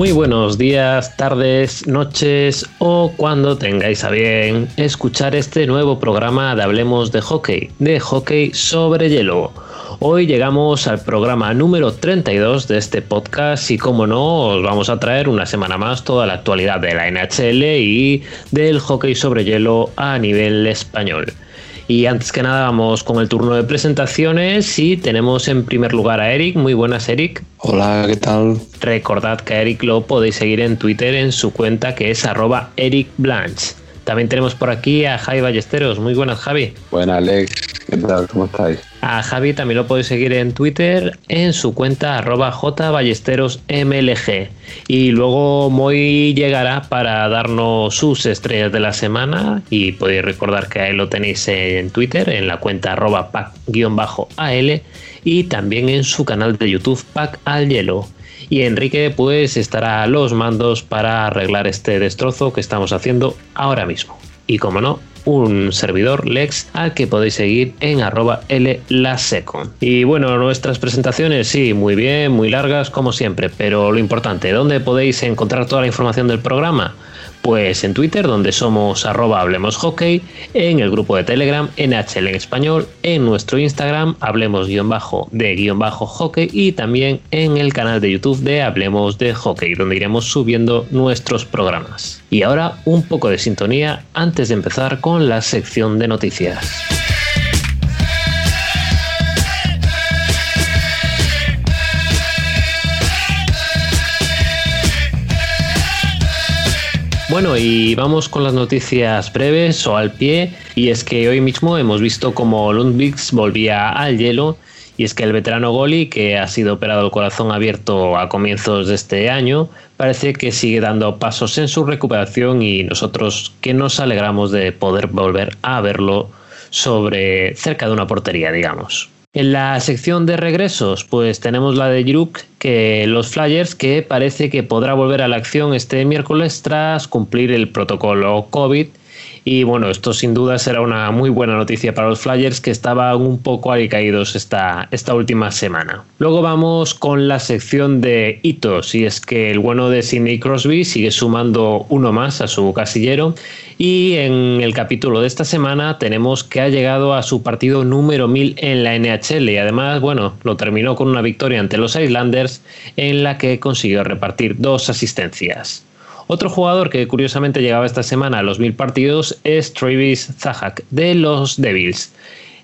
Muy buenos días, tardes, noches o cuando tengáis a bien escuchar este nuevo programa de Hablemos de Hockey, de hockey sobre hielo. Hoy llegamos al programa número 32 de este podcast y como no, os vamos a traer una semana más toda la actualidad de la NHL y del hockey sobre hielo a nivel español. Y antes que nada vamos con el turno de presentaciones y tenemos en primer lugar a Eric. Muy buenas Eric. Hola, ¿qué tal? Recordad que a Eric lo podéis seguir en Twitter en su cuenta que es arroba Eric Blanche. También tenemos por aquí a Javi Ballesteros. Muy buenas Javi. Buenas Alex, ¿qué tal? ¿Cómo estáis? A Javi también lo podéis seguir en Twitter en su cuenta arroba jballesterosmlg. Y luego Moy llegará para darnos sus estrellas de la semana y podéis recordar que ahí lo tenéis en Twitter en la cuenta arroba pack-al y también en su canal de YouTube Pack al Hielo. Y Enrique pues estará a los mandos para arreglar este destrozo que estamos haciendo ahora mismo. Y como no, un servidor Lex al que podéis seguir en arroba. Y bueno, nuestras presentaciones sí, muy bien, muy largas como siempre, pero lo importante, ¿dónde podéis encontrar toda la información del programa? Pues en Twitter, donde somos arroba Hablemos Hockey, en el grupo de Telegram, NHL en español, en nuestro Instagram, Hablemos guion bajo de guion bajo hockey y también en el canal de YouTube de Hablemos de Hockey, donde iremos subiendo nuestros programas. Y ahora un poco de sintonía antes de empezar con la sección de noticias. Bueno, y vamos con las noticias breves o al pie. Y es que hoy mismo hemos visto como Lundviks volvía al hielo. Y es que el veterano Goli, que ha sido operado el corazón abierto a comienzos de este año, parece que sigue dando pasos en su recuperación y nosotros que nos alegramos de poder volver a verlo sobre cerca de una portería, digamos. En la sección de regresos, pues tenemos la de Jiruk, que los Flyers, que parece que podrá volver a la acción este miércoles tras cumplir el protocolo COVID y bueno, esto sin duda será una muy buena noticia para los Flyers que estaban un poco alicaídos esta, esta última semana. Luego vamos con la sección de hitos y es que el bueno de Sidney Crosby sigue sumando uno más a su casillero y en el capítulo de esta semana tenemos que ha llegado a su partido número 1000 en la NHL y además, bueno, lo terminó con una victoria ante los Islanders en la que consiguió repartir dos asistencias. Otro jugador que curiosamente llegaba esta semana a los mil partidos es Travis Zahak de los Devils.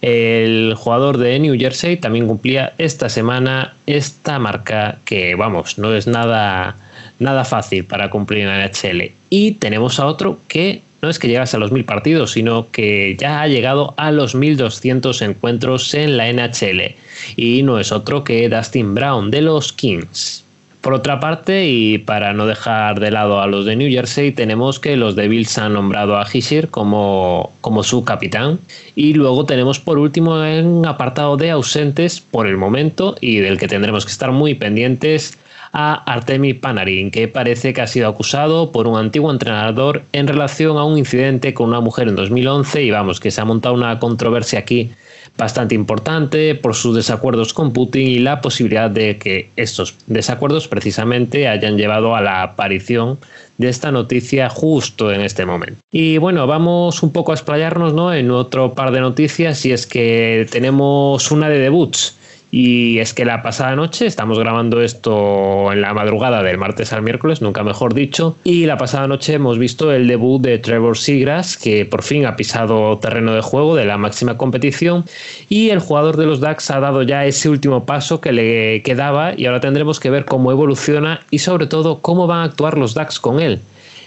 El jugador de New Jersey también cumplía esta semana esta marca que, vamos, no es nada, nada fácil para cumplir en la NHL. Y tenemos a otro que no es que llegase a los mil partidos, sino que ya ha llegado a los 1200 encuentros en la NHL. Y no es otro que Dustin Brown de los Kings. Por otra parte, y para no dejar de lado a los de New Jersey, tenemos que los Devils han nombrado a Hishir como, como su capitán. Y luego tenemos por último en apartado de ausentes por el momento y del que tendremos que estar muy pendientes a Artemi Panarin, que parece que ha sido acusado por un antiguo entrenador en relación a un incidente con una mujer en 2011 y vamos, que se ha montado una controversia aquí bastante importante por sus desacuerdos con Putin y la posibilidad de que estos desacuerdos precisamente hayan llevado a la aparición de esta noticia justo en este momento. Y bueno, vamos un poco a explayarnos ¿no? en otro par de noticias y es que tenemos una de debuts y es que la pasada noche, estamos grabando esto en la madrugada del martes al miércoles, nunca mejor dicho, y la pasada noche hemos visto el debut de Trevor Seagrass, que por fin ha pisado terreno de juego de la máxima competición, y el jugador de los DAX ha dado ya ese último paso que le quedaba, y ahora tendremos que ver cómo evoluciona y sobre todo cómo van a actuar los DAX con él.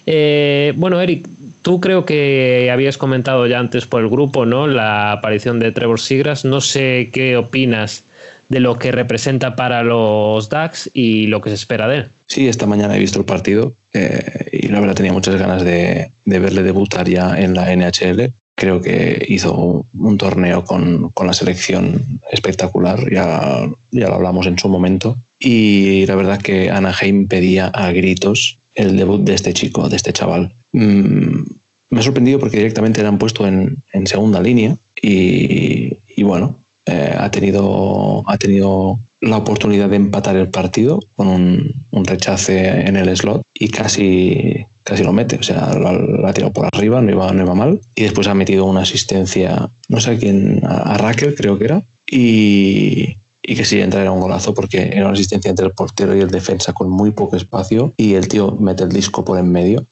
Eh, bueno, Eric, tú creo que habías comentado ya antes por el grupo, ¿no? La aparición de Trevor Seagrass. No sé qué opinas de lo que representa para los DAX y lo que se espera de él. Sí, esta mañana he visto el partido eh, y la verdad tenía muchas ganas de, verle debutar ya en la NHL. Creo que hizo un torneo con, la selección espectacular, ya, ya lo hablamos en su momento. Y la verdad que Anaheim pedía a gritos el debut de este chico, de este chaval. Mm, me ha sorprendido porque directamente le han puesto en, segunda línea y, y bueno, eh, ha, tenido, ha tenido la oportunidad de empatar el partido con un, rechace en el slot y casi, casi lo mete. O sea, lo, ha tirado por arriba, no iba, no iba mal. Y después ha metido una asistencia, no sé a quién, a, Raquel creo que era. Y, y que si entra era un golazo porque era una asistencia entre el portero y el defensa con muy poco espacio y el tío mete el disco por en medio.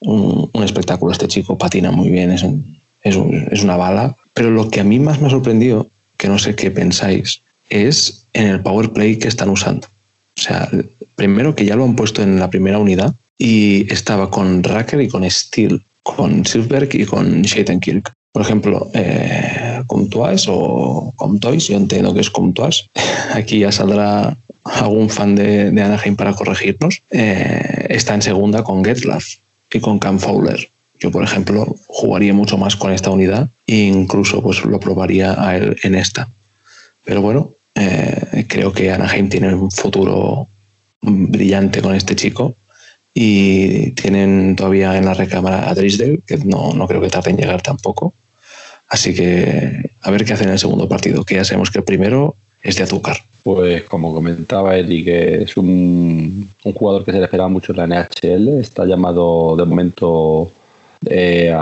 Un, espectáculo, este chico patina muy bien, es, es, es una bala. Pero lo que a mí más me ha sorprendido, que no sé qué pensáis, es en el power play que están usando. O sea, primero que ya lo han puesto en la primera unidad y estaba con Racker y con Steel, con Silverberg y con Kirk. Por ejemplo, eh, o Comtois, yo entiendo que es Comtois. Aquí ya saldrá algún fan de, Anaheim para corregirnos. Eh, está en segunda con Getlaf y con Cam Fowler. Yo, por ejemplo, jugaría mucho más con esta unidad e incluso pues, lo probaría a él en esta. Pero bueno, eh, creo que Anaheim tiene un futuro brillante con este chico y tienen todavía en la recámara a Drisdale, que no, no creo que tarde en llegar tampoco. Así que a ver qué hacen en el segundo partido, que ya sabemos que el primero es de azúcar. Pues como comentaba Eddie, que es un, un jugador que se le esperaba mucho en la NHL, está llamado de momento eh,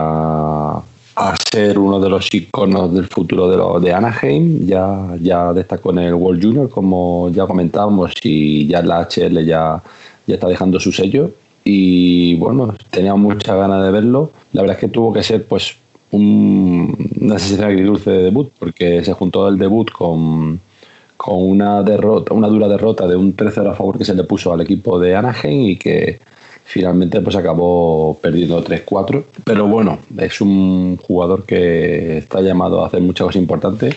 a ser uno de los iconos del futuro de, Anaheim. Ya, ya destacó en el World Junior, como ya comentábamos, y ya la HL ya, ya está dejando su sello. Y bueno, tenía muchas ganas de verlo. La verdad es que tuvo que ser pues un, una sensación agridulce de debut, porque se juntó el debut con, con una derrota, una dura derrota de un 3-0 a favor que se le puso al equipo de Anaheim y que Finalmente pues acabó perdiendo 3-4. Pero bueno, es un jugador que está llamado a hacer muchas cosas importantes.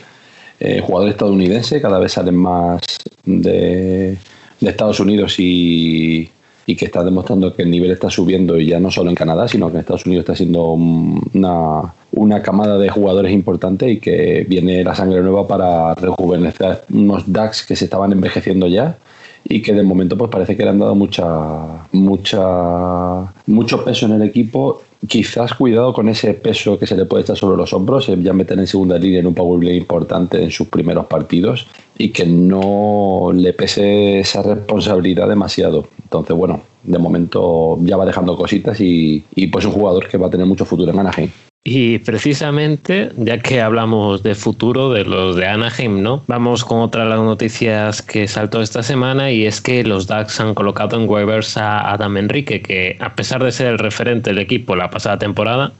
Eh, jugador estadounidense, cada vez salen más de, Estados Unidos y, que está demostrando que el nivel está subiendo y ya no solo en Canadá, sino que en Estados Unidos está siendo una, una camada de jugadores importantes y que viene la sangre nueva para rejuvenecer unos DAX que se estaban envejeciendo ya y que de momento pues parece que le han dado mucha, mucha, mucho peso en el equipo. Quizás cuidado con ese peso que se le puede echar sobre los hombros, ya meter en segunda línea en un powerplay importante en sus primeros partidos y que no le pese esa responsabilidad demasiado. Entonces, bueno, de momento ya va dejando cositas y, y pues un jugador que va a tener mucho futuro en Anaheim. Y precisamente, ya que hablamos de futuro de los de Anaheim, ¿no? Vamos con otra de las noticias que saltó esta semana y es que los Ducks han colocado en waivers a Adam Enrique, que a pesar de ser el referente del equipo la pasada temporada,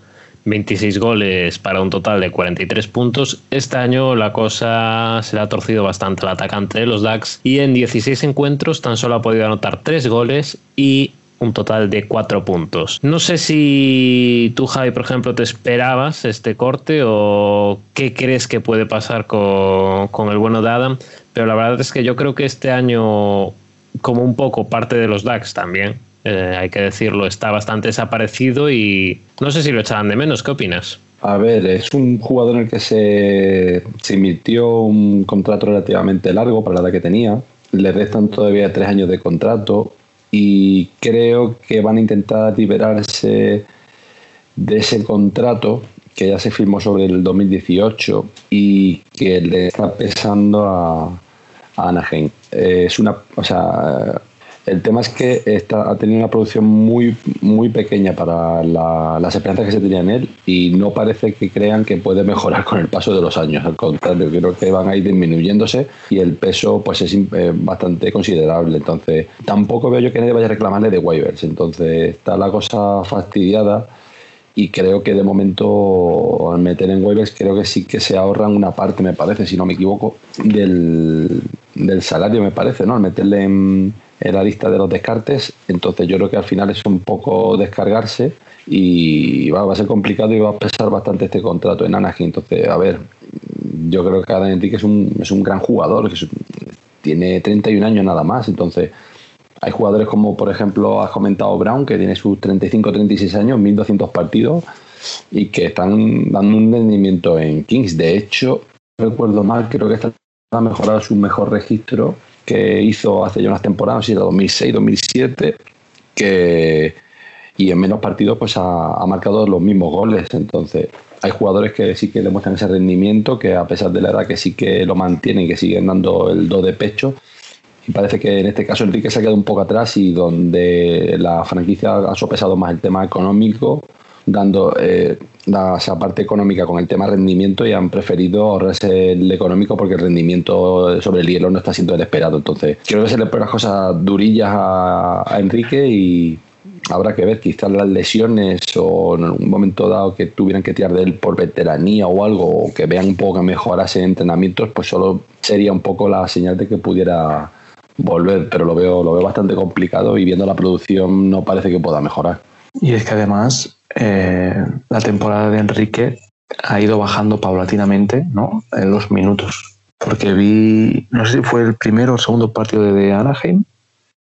26 goles para un total de 43 puntos. Este año la cosa se le ha torcido bastante al atacante de los Ducks y en 16 encuentros tan solo ha podido anotar 3 goles y un total de cuatro puntos. No sé si tú, Javi, por ejemplo, te esperabas este corte o qué crees que puede pasar con, el bueno de Adam, pero la verdad es que yo creo que este año, como un poco parte de los DAX también, eh, hay que decirlo, está bastante desaparecido y no sé si lo echaban de menos. ¿Qué opinas? A ver, es un jugador en el que se, se invirtió un contrato relativamente largo para la edad que tenía. Le restan todavía tres años de contrato y creo que van a intentar liberarse de ese contrato que ya se firmó sobre el 2018 y que le está pesando a, Anaheim. Es una, o sea, el tema es que está, ha tenido una producción muy, muy pequeña para las esperanzas que se tenía en él y no parece que crean que puede mejorar con el paso de los años. Al contrario, creo que van a ir disminuyéndose y el peso pues es eh, bastante considerable. Entonces, tampoco veo yo que nadie vaya a reclamarle de waivers. Entonces, está la cosa fastidiada y creo que de momento al meter en waivers creo que sí que se ahorran una parte, me parece, si no me equivoco, del, del salario, me parece, ¿no? Al meterle en en la lista de los descartes. Entonces yo creo que al final es un poco descargarse y va, a ser complicado y va a pesar bastante este contrato en Anaheim. Entonces, a ver, yo creo que Adam Enrique es un, es un gran jugador, que tiene 31 años nada más. Entonces, hay jugadores como, por ejemplo, has comentado Brown, que tiene sus 35-36 años, 1200 partidos y que están dando un rendimiento en Kings. De hecho, recuerdo mal, creo que está a mejorar su mejor registro que hizo hace ya unas temporadas, si era 2006, 2007, que y en menos partidos pues ha, marcado los mismos goles. Entonces, hay jugadores que sí que demuestran ese rendimiento, que a pesar de la edad que sí que lo mantienen que siguen dando el do de pecho. Y parece que en este caso Enrique se ha quedado un poco atrás y donde la franquicia ha sopesado más el tema económico, dando eh, esa parte económica con el tema rendimiento y han preferido ahorrarse el económico porque el rendimiento sobre el hielo no está siendo el esperado. Entonces, creo que se le ponen las cosas durillas a, Enrique y habrá que ver quizás las lesiones o en un momento dado que tuvieran que tirar de él por veteranía o algo o que vean un poco que mejorase en entrenamientos, pues solo sería un poco la señal de que pudiera volver, pero lo veo, lo veo bastante complicado y viendo la producción no parece que pueda mejorar. Y es que además eh, la temporada de Enrique ha ido bajando paulatinamente ¿no? en los minutos. Porque vi, no sé si fue el primero o el segundo partido de Anaheim,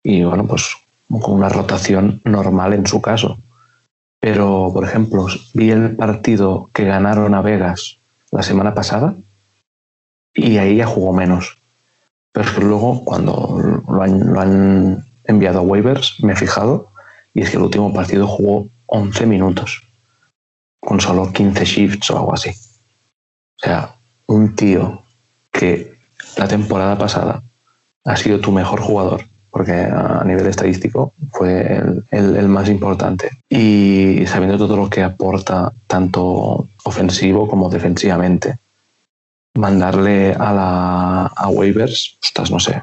y bueno, pues con una rotación normal en su caso. Pero, por ejemplo, vi el partido que ganaron a Vegas la semana pasada y ahí ya jugó menos. Pero es que luego, cuando lo han, lo han enviado a waivers, me he fijado, y es que el último partido jugó 11 minutos, con solo 15 shifts o algo así. O sea, un tío que la temporada pasada ha sido tu mejor jugador, porque a nivel estadístico fue el, más importante. Y sabiendo todo lo que aporta, tanto ofensivo como defensivamente, mandarle a, la, a waivers, ostras, no sé.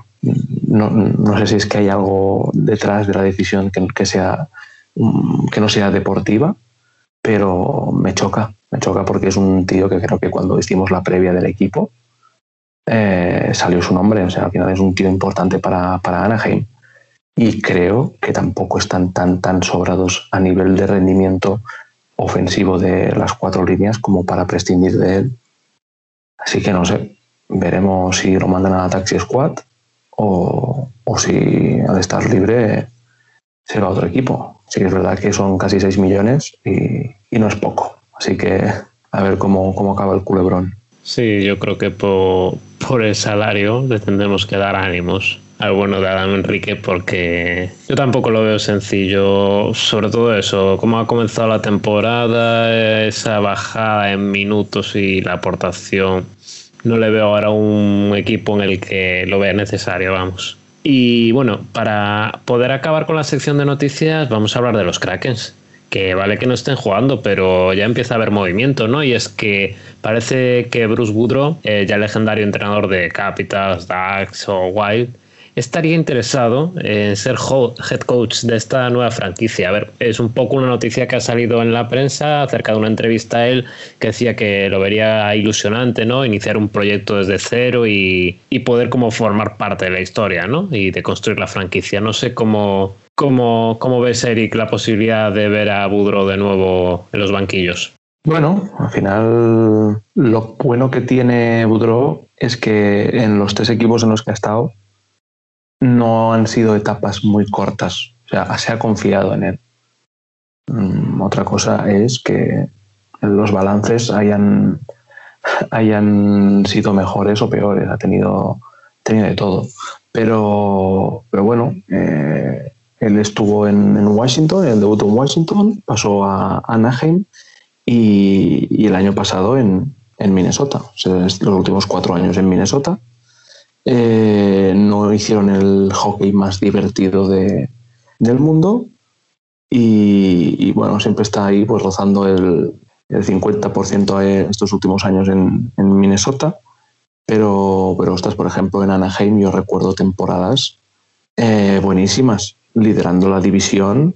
No, sé si es que hay algo detrás de la decisión que, sea que no sea deportiva, pero me choca, me choca porque es un tío que creo que cuando hicimos la previa del equipo eh, salió su nombre, o sea, al final es un tío importante para, para Anaheim. Y creo que tampoco están tan, tan sobrados a nivel de rendimiento ofensivo de las cuatro líneas como para prescindir de él. Así que no sé, veremos si lo mandan a la Taxi Squad o, o si al estar libre se va a otro equipo. Sí es verdad que son casi 6 millones y, no es poco. Así que a ver cómo, cómo acaba el culebrón. Sí, yo creo que por, por el salario le tendremos que dar ánimos al bueno de Adam Enrique porque yo tampoco lo veo sencillo, sobre todo eso, cómo ha comenzado la temporada, esa bajada en minutos y la aportación. No le veo ahora un equipo en el que lo vea necesario, vamos. Y bueno, para poder acabar con la sección de noticias, vamos a hablar de los Krakens. Que vale que no estén jugando, pero ya empieza a haber movimiento, ¿no? Y es que parece que Bruce Woodrow, eh, ya legendario entrenador de Capitals, Dax o Wild, estaría interesado en ser head coach de esta nueva franquicia. A ver, es un poco una noticia que ha salido en la prensa acerca de una entrevista a él que decía que lo vería ilusionante, ¿no? Iniciar un proyecto desde cero y, poder como formar parte de la historia, ¿no? Y de construir la franquicia. No sé cómo, cómo, cómo ves, Eric, la posibilidad de ver a Budro de nuevo en los banquillos. Bueno, al final lo bueno que tiene Budro es que en los tres equipos en los que ha estado no han sido etapas muy cortas. O sea, se ha confiado en él. Mm, otra cosa es que los balances hayan, hayan sido mejores o peores. Ha tenido, de todo. Pero, pero bueno, eh, él estuvo en, Washington, el debut en Washington, pasó a Anaheim y, el año pasado en, en Minnesota. Los últimos cuatro años en Minnesota eh, no hicieron el hockey más divertido de, del mundo y, bueno, siempre está ahí pues rozando el, el 50% estos últimos años en, Minnesota, pero, pero estás, por ejemplo, en Anaheim yo recuerdo temporadas eh, buenísimas, liderando la división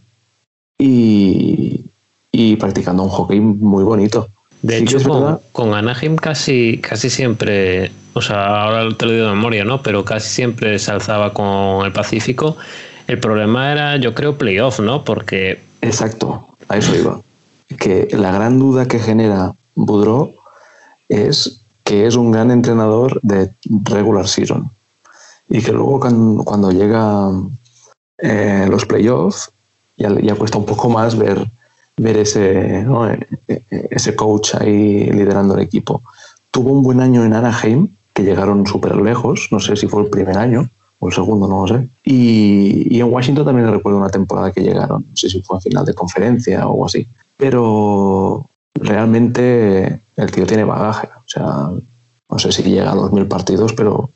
y, y practicando un hockey muy bonito. De hecho, con, Anaheim casi, casi siempre, o sea, ahora te lo digo de memoria, ¿no? Pero casi siempre se alzaba con el Pacífico. El problema era, yo creo, playoff, ¿no? Porque. Exacto, a eso iba. Que la gran duda que genera Boudreau es que es un gran entrenador de regular season. Y que luego cuando, cuando llega eh, los playoffs, ya, ya cuesta un poco más ver ver ese, e, e, ese coach ahí liderando el equipo. Tuvo un buen año en Anaheim, que llegaron súper lejos, no sé si fue el primer año, o el segundo, no lo sé. Y, en Washington también recuerdo una temporada que llegaron, no sé si fue en final de conferencia o algo así. Pero realmente el tío tiene bagaje, o sea, no sé si llega a los mil partidos, pero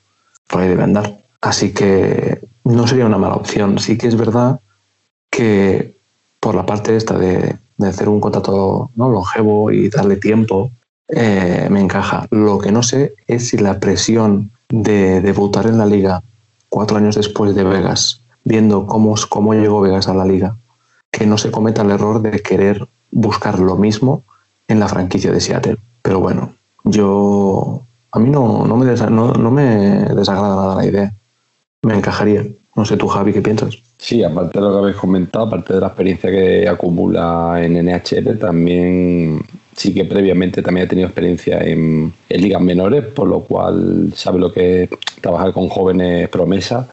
por ahí debe andar. Así que no sería una mala opción. Sí que es verdad que por la parte esta de, hacer un contrato ¿no? longevo y darle tiempo, eh, me encaja. Lo que no sé es si la presión de debutar en la liga cuatro años después de Vegas, viendo cómo, cómo llegó Vegas a la liga, que no se cometa el error de querer buscar lo mismo en la franquicia de Seattle. Pero bueno, yo a mí no, no, me, no me desagrada nada la idea. Me encajaría. No sé tú, Javi, ¿qué piensas? Sí, aparte de lo que habéis comentado, aparte de la experiencia que acumula en NHL, también sí que previamente también ha tenido experiencia en, ligas menores, por lo cual sabe lo que es trabajar con jóvenes promesas.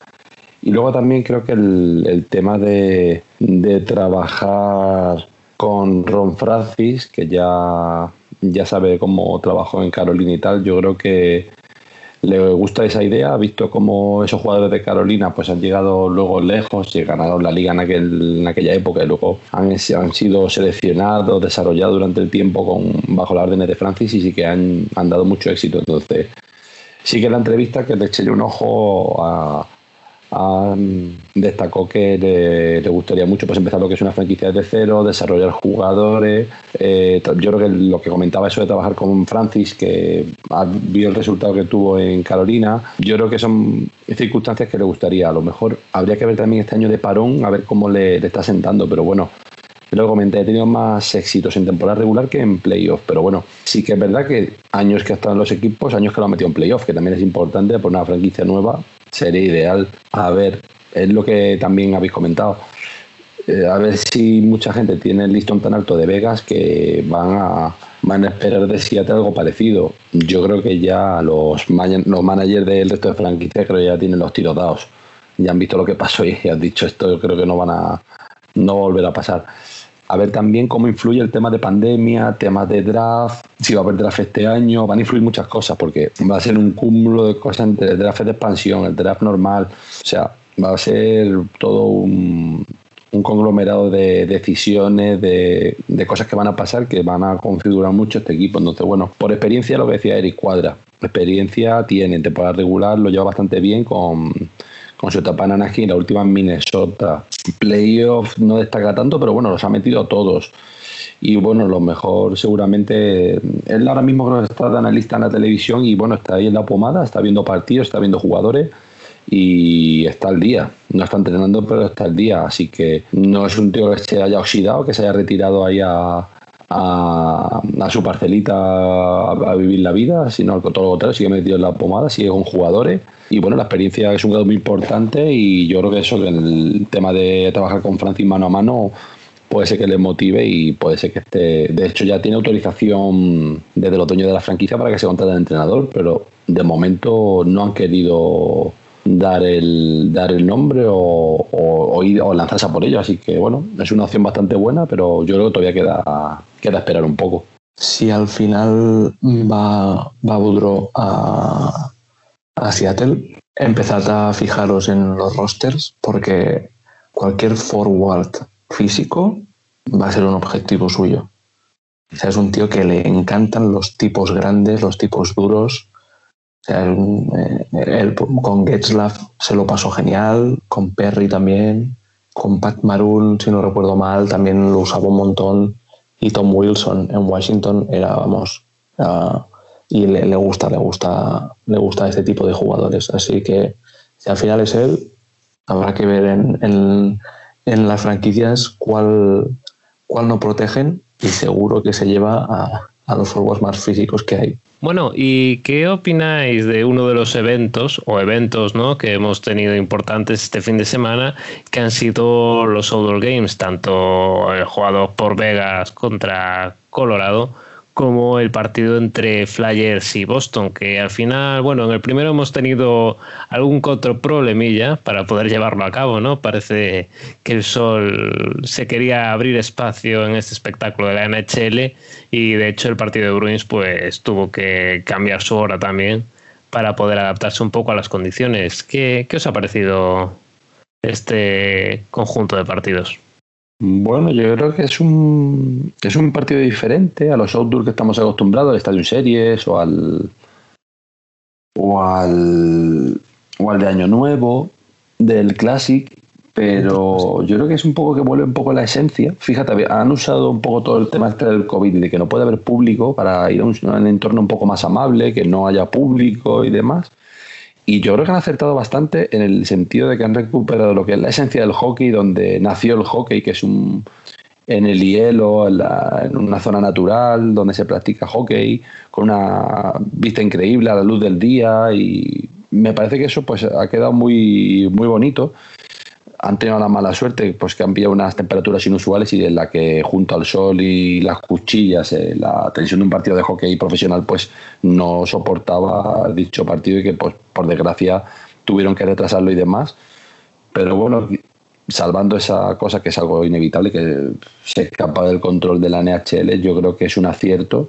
Y luego también creo que el, tema de, de, trabajar con Ron Francis, que ya, ya sabe cómo trabajó en Carolina y tal, yo creo que le gusta esa idea, ha visto cómo esos jugadores de Carolina pues han llegado luego lejos y ganaron la liga en, aquel, en aquella época y luego han, sido seleccionados, desarrollados durante el tiempo con, bajo las órdenes de Francis y sí que han, han dado mucho éxito. Entonces, sí que la entrevista que le eché un ojo a, destacó que le, gustaría mucho pues empezar lo que es una franquicia desde cero, desarrollar jugadores. Eh, yo creo que lo que comentaba eso de trabajar con Francis, que vio el resultado que tuvo en Carolina, yo creo que son circunstancias que le gustaría. A lo mejor habría que ver también este año de parón, a ver cómo le, está sentando, pero bueno. Lo comenté, he tenido más éxitos en temporada regular que en playoff, pero bueno, sí que es verdad que años que ha estado en los equipos, años que lo ha metido en playoff, que también es importante por una franquicia nueva, sería ideal. A ver, es lo que también habéis comentado. Eh, a ver si mucha gente tiene el listón tan alto de Vegas que van a, van a esperar de Seattle algo parecido. Yo creo que ya los, los managers del resto de franquicias creo ya tienen los tiros dados. Ya han visto lo que pasó y han dicho esto, yo creo que no van a no volver a pasar a ver también cómo influye el tema de pandemia, temas de draft, si va a haber draft este año, van a influir muchas cosas porque va a ser un cúmulo de cosas entre el draft de expansión, el draft normal, o sea, va a ser todo un, conglomerado de decisiones, de, de, cosas que van a pasar que van a configurar mucho este equipo. Entonces, bueno, por experiencia lo que decía Eric Cuadra, experiencia tiene en temporada regular, lo lleva bastante bien con con su etapa en Anaheim, la última en Minnesota. Playoff no destaca tanto, pero bueno, los ha metido todos. Y bueno, lo mejor seguramente, él ahora mismo creo que está de analista en la televisión y bueno, está ahí en la pomada, está viendo partidos, está viendo jugadores y está al día. No está entrenando, pero está al día. Así que no es un tío que se haya oxidado, que se haya retirado ahí a, a, su parcelita a, vivir la vida, sino todo lo contrario, sigue metido en la pomada, sigue con jugadores. Y bueno, la experiencia es un grado muy importante y yo creo que eso, que el tema de trabajar con Francis mano a mano, puede ser que le motive y puede ser que esté. De hecho, ya tiene autorización desde el otoño de la franquicia para que se contrate de entrenador, pero de momento no han querido dar el, dar el nombre o, lanzarse por ello. Así que bueno, es una opción bastante buena, pero yo creo que todavía queda, queda esperar un poco. Si al final va, va Budro a, a Seattle, empezad a fijaros en los rosters porque cualquier forward físico va a ser un objetivo suyo. O sea, es un tío que le encantan los tipos grandes, los tipos duros, él, con Getzlaff se lo pasó genial, con Perry también, con Pat Maroon, si no recuerdo mal, también lo usaba un montón. Y Tom Wilson en Washington era, vamos, y le, gusta, le gusta, le gusta este tipo de jugadores. Así que si al final es él, habrá que ver en, las franquicias cuál, cuál no protegen y seguro que se lleva a, a los forwards más físicos que hay. Bueno, ¿y qué opináis de uno de los eventos o eventos ¿no? que hemos tenido importantes este fin de semana, que han sido los Outdoor Games, tanto el jugado por Vegas contra Colorado, como el partido entre Flyers y Boston, que al final, bueno, en el primero hemos tenido algún otro problemilla para poder llevarlo a cabo, ¿no? Parece que el Sol se quería abrir espacio en este espectáculo de la NHL y de hecho el partido de Bruins pues tuvo que cambiar su hora también para poder adaptarse un poco a las condiciones. ¿Qué, os ha parecido este conjunto de partidos? Bueno, yo creo que es un, es un partido diferente a los outdoor que estamos acostumbrados, al Estadio Series o al, o al, o al de Año Nuevo, del Classic, pero yo creo que es un poco que vuelve un poco la esencia. Fíjate, han usado un poco todo el tema este del COVID y de que no puede haber público para ir a a un entorno un poco más amable, que no haya público y demás. Y yo creo que han acertado bastante en el sentido de que han recuperado lo que es la esencia del hockey, donde nació el hockey, que es un en el hielo, en, una zona natural donde se practica hockey, con una vista increíble a la luz del día. Y me parece que eso pues ha quedado muy, muy bonito. Han tenido la mala suerte pues que han pillado unas temperaturas inusuales y en la que junto al sol y las cuchillas eh, la tensión de un partido de hockey profesional pues no soportaba dicho partido y que pues por desgracia tuvieron que retrasarlo y demás. Pero bueno salvando esa cosa que es algo inevitable que se escapa del control de la NHL yo creo que es un acierto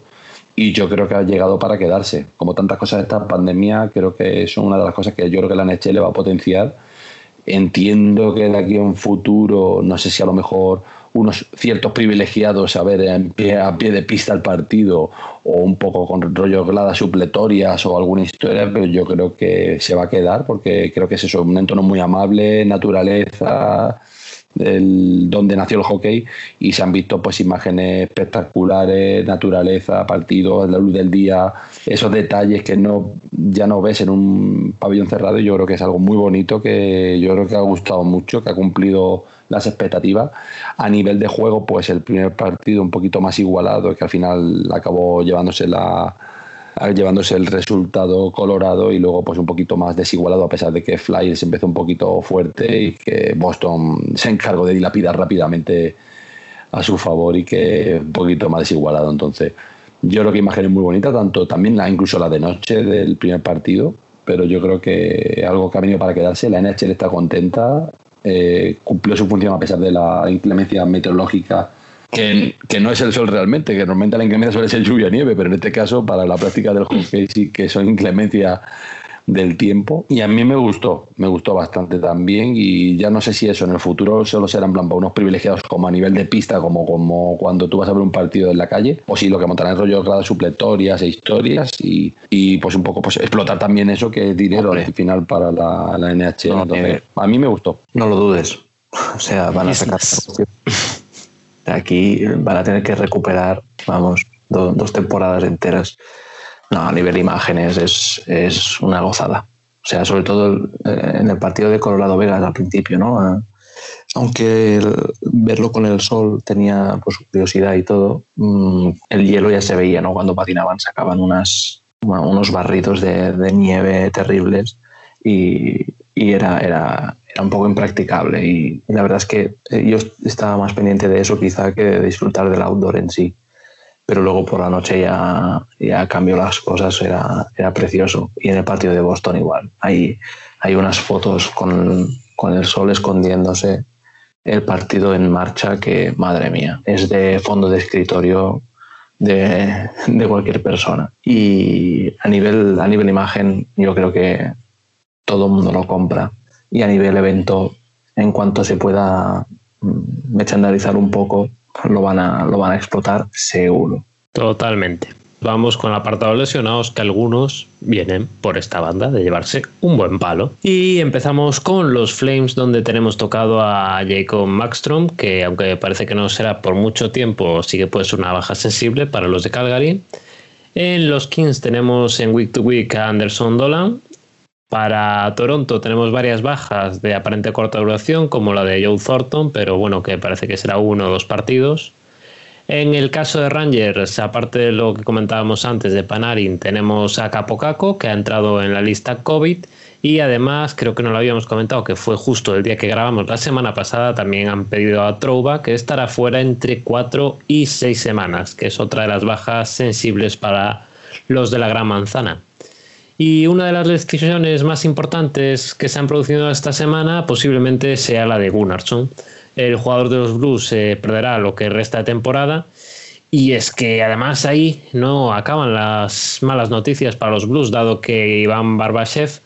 y yo creo que ha llegado para quedarse. Como tantas cosas de esta pandemia creo que son una de las cosas que yo creo que la NHL va a potenciar. Entiendo que de aquí a un futuro, no sé si a lo mejor unos ciertos privilegiados a ver en pie, a pie de pista el partido o un poco con rollo gladas supletorias o alguna historia, pero yo creo que se va a quedar porque creo que es eso, un entorno muy amable, naturaleza, el, donde nació el hockey y se han visto pues imágenes espectaculares, naturaleza, partidos, la luz del día, esos detalles que no ya no ves en un pabellón cerrado yo creo que es algo muy bonito que yo creo que ha gustado mucho, que ha cumplido las expectativas. A nivel de juego, pues el primer partido un poquito más igualado, que al final acabó llevándose la, llevándose el resultado colorado y luego pues un poquito más desigualado a pesar de que Flyers empezó un poquito fuerte y que Boston se encargó de dilapidar rápidamente a su favor y que un poquito más desigualado entonces yo creo que imagen es muy bonita tanto también la incluso la de noche del primer partido pero yo creo que algo que ha venido para quedarse la NHL está contenta eh, cumplió su función a pesar de la inclemencia meteorológica. Que, no es el sol realmente, que normalmente la inclemencia suele ser lluvia nieve, pero en este caso para la práctica del hockey sí que son inclemencia del tiempo y a mí me gustó, me gustó bastante también y ya no sé si eso en el futuro solo serán plan para unos privilegiados como a nivel de pista, como, como cuando tú vas a ver un partido en la calle, o si lo que montarán es rollo de gradas supletorias e historias y, y, pues un poco pues explotar también eso que es dinero al final para la, la NHL. a mí me gustó. No lo dudes. O sea, van a sacar Aquí van a tener que recuperar, vamos, dos temporadas enteras. No, a nivel de imágenes es, es una gozada. O sea, sobre todo eh, en el partido de Colorado Vegas al principio, ¿no? Ah, aunque verlo con el sol tenía pues, curiosidad y todo, mm, el hielo ya se veía, ¿no? Cuando patinaban sacaban unas, unos barridos de, de nieve terribles y, y era, era, era un poco impracticable y, la verdad es que eh, yo estaba más pendiente de eso quizá que de disfrutar del outdoor en sí. Pero luego por la noche ya, ya cambió las cosas, era, era precioso. Y en el partido de Boston igual. Hay, hay unas fotos con, con el sol escondiéndose, el partido en marcha que, madre mía, es de fondo de escritorio de, de, cualquier persona. Y a nivel, a nivel imagen, yo creo que todo el mundo lo compra y a nivel evento, en cuanto se pueda mm, merchandizar un poco, lo van a, lo van a explotar seguro. Totalmente. Vamos con el apartado lesionados, que algunos vienen por esta banda de llevarse un buen palo. Y empezamos con los Flames, donde tenemos tocado a Jacob Maxstrom, que aunque parece que no será por mucho tiempo, sí que puede ser una baja sensible para los de Calgary. En los Kings tenemos en Week to Week a Anderson Dolan, para Toronto tenemos varias bajas de aparente corta duración, como la de Joe Thornton, pero bueno, que parece que será uno o dos partidos. En el caso de Rangers, aparte de lo que comentábamos antes de Panarin, tenemos a Capocaco, que ha entrado en la lista COVID. Y además, creo que no lo habíamos comentado, que fue justo el día que grabamos la semana pasada, también han pedido a Trouba que estará fuera entre cuatro y seis semanas, que es otra de las bajas sensibles para los de la Gran Manzana. Y una de las decisiones más importantes que se han producido esta semana posiblemente sea la de Gunnarsson. El jugador de los Blues se perderá lo que resta de temporada Y es que además ahí no acaban las malas noticias para los Blues, dado que Iván Barbashev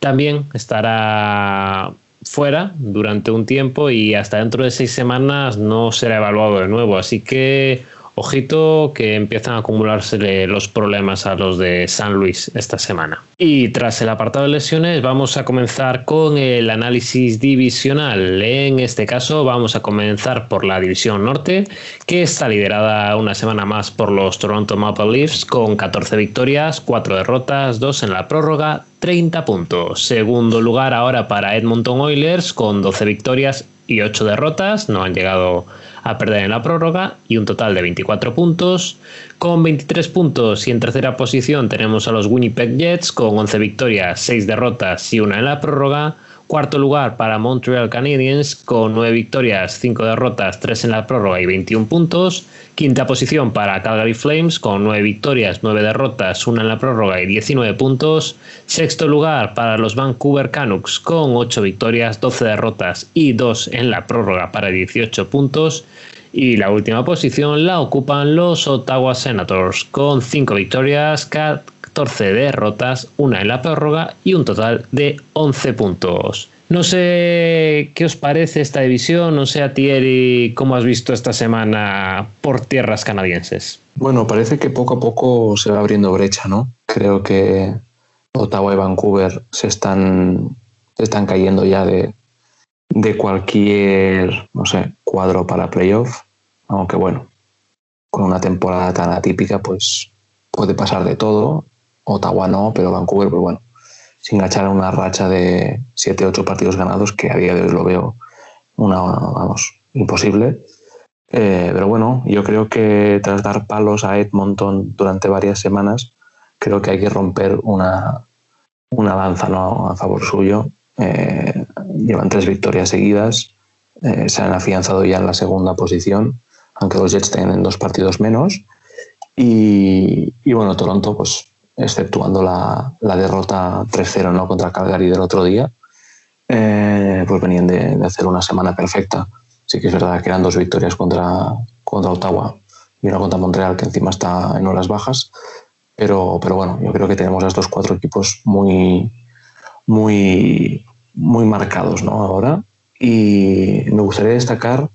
también estará fuera durante un tiempo y hasta dentro de seis semanas no será evaluado de nuevo. Así que ojito que empiezan a acumularse los problemas a los de San Luis esta semana. Y tras el apartado de lesiones vamos a comenzar con el análisis divisional. En este caso vamos a comenzar por la división norte, que está liderada una semana más por los Toronto Maple Leafs con 14 victorias, 4 derrotas, 2 en la prórroga, 30 puntos. Segundo lugar ahora para Edmonton Oilers con 12 victorias y 8 derrotas, no han llegado a perder en la prórroga y un total de 24 puntos. Con 23 puntos y en tercera posición tenemos a los Winnipeg Jets con 11 victorias, 6 derrotas y una en la prórroga. Cuarto lugar para Montreal Canadiens con 9 victorias, 5 derrotas, 3 en la prórroga y 21 puntos. Quinta posición para Calgary Flames con 9 victorias, 9 derrotas, 1 en la prórroga y 19 puntos. Sexto lugar para los Vancouver Canucks con 8 victorias, 12 derrotas y 2 en la prórroga para 18 puntos. Y la última posición la ocupan los Ottawa Senators con 5 victorias, 14 derrotas, una en la prórroga y un total de 11 puntos. No sé qué os parece esta división, no sé a Thierry cómo has visto esta semana por tierras canadienses. Bueno, parece que poco a poco se va abriendo brecha, ¿no? Creo que Ottawa y Vancouver se están, se están cayendo ya de, de cualquier, no sé, cuadro para playoff, aunque bueno, con una temporada tan atípica, pues puede pasar de todo. Ottawa no, pero Vancouver, pues bueno, sin enganchar una racha de 7-8 partidos ganados, que a día de hoy lo veo una, vamos, imposible. Eh, pero bueno, yo creo que tras dar palos a Edmonton durante varias semanas, creo que hay que romper una, una lanza ¿no? a favor suyo. Eh, llevan tres victorias seguidas, eh, se han afianzado ya en la segunda posición, aunque los Jets tienen dos partidos menos. Y, y bueno, Toronto, pues exceptuando la, derrota 3-0 ¿no? contra Calgary del otro día, eh, pues venían de, hacer una semana perfecta. Sí que es verdad que eran dos victorias contra, contra Ottawa y una contra Montreal, que encima está en horas bajas. Pero, pero bueno, yo creo que tenemos a estos cuatro equipos muy, muy, muy marcados ¿no? ahora. Y me gustaría destacar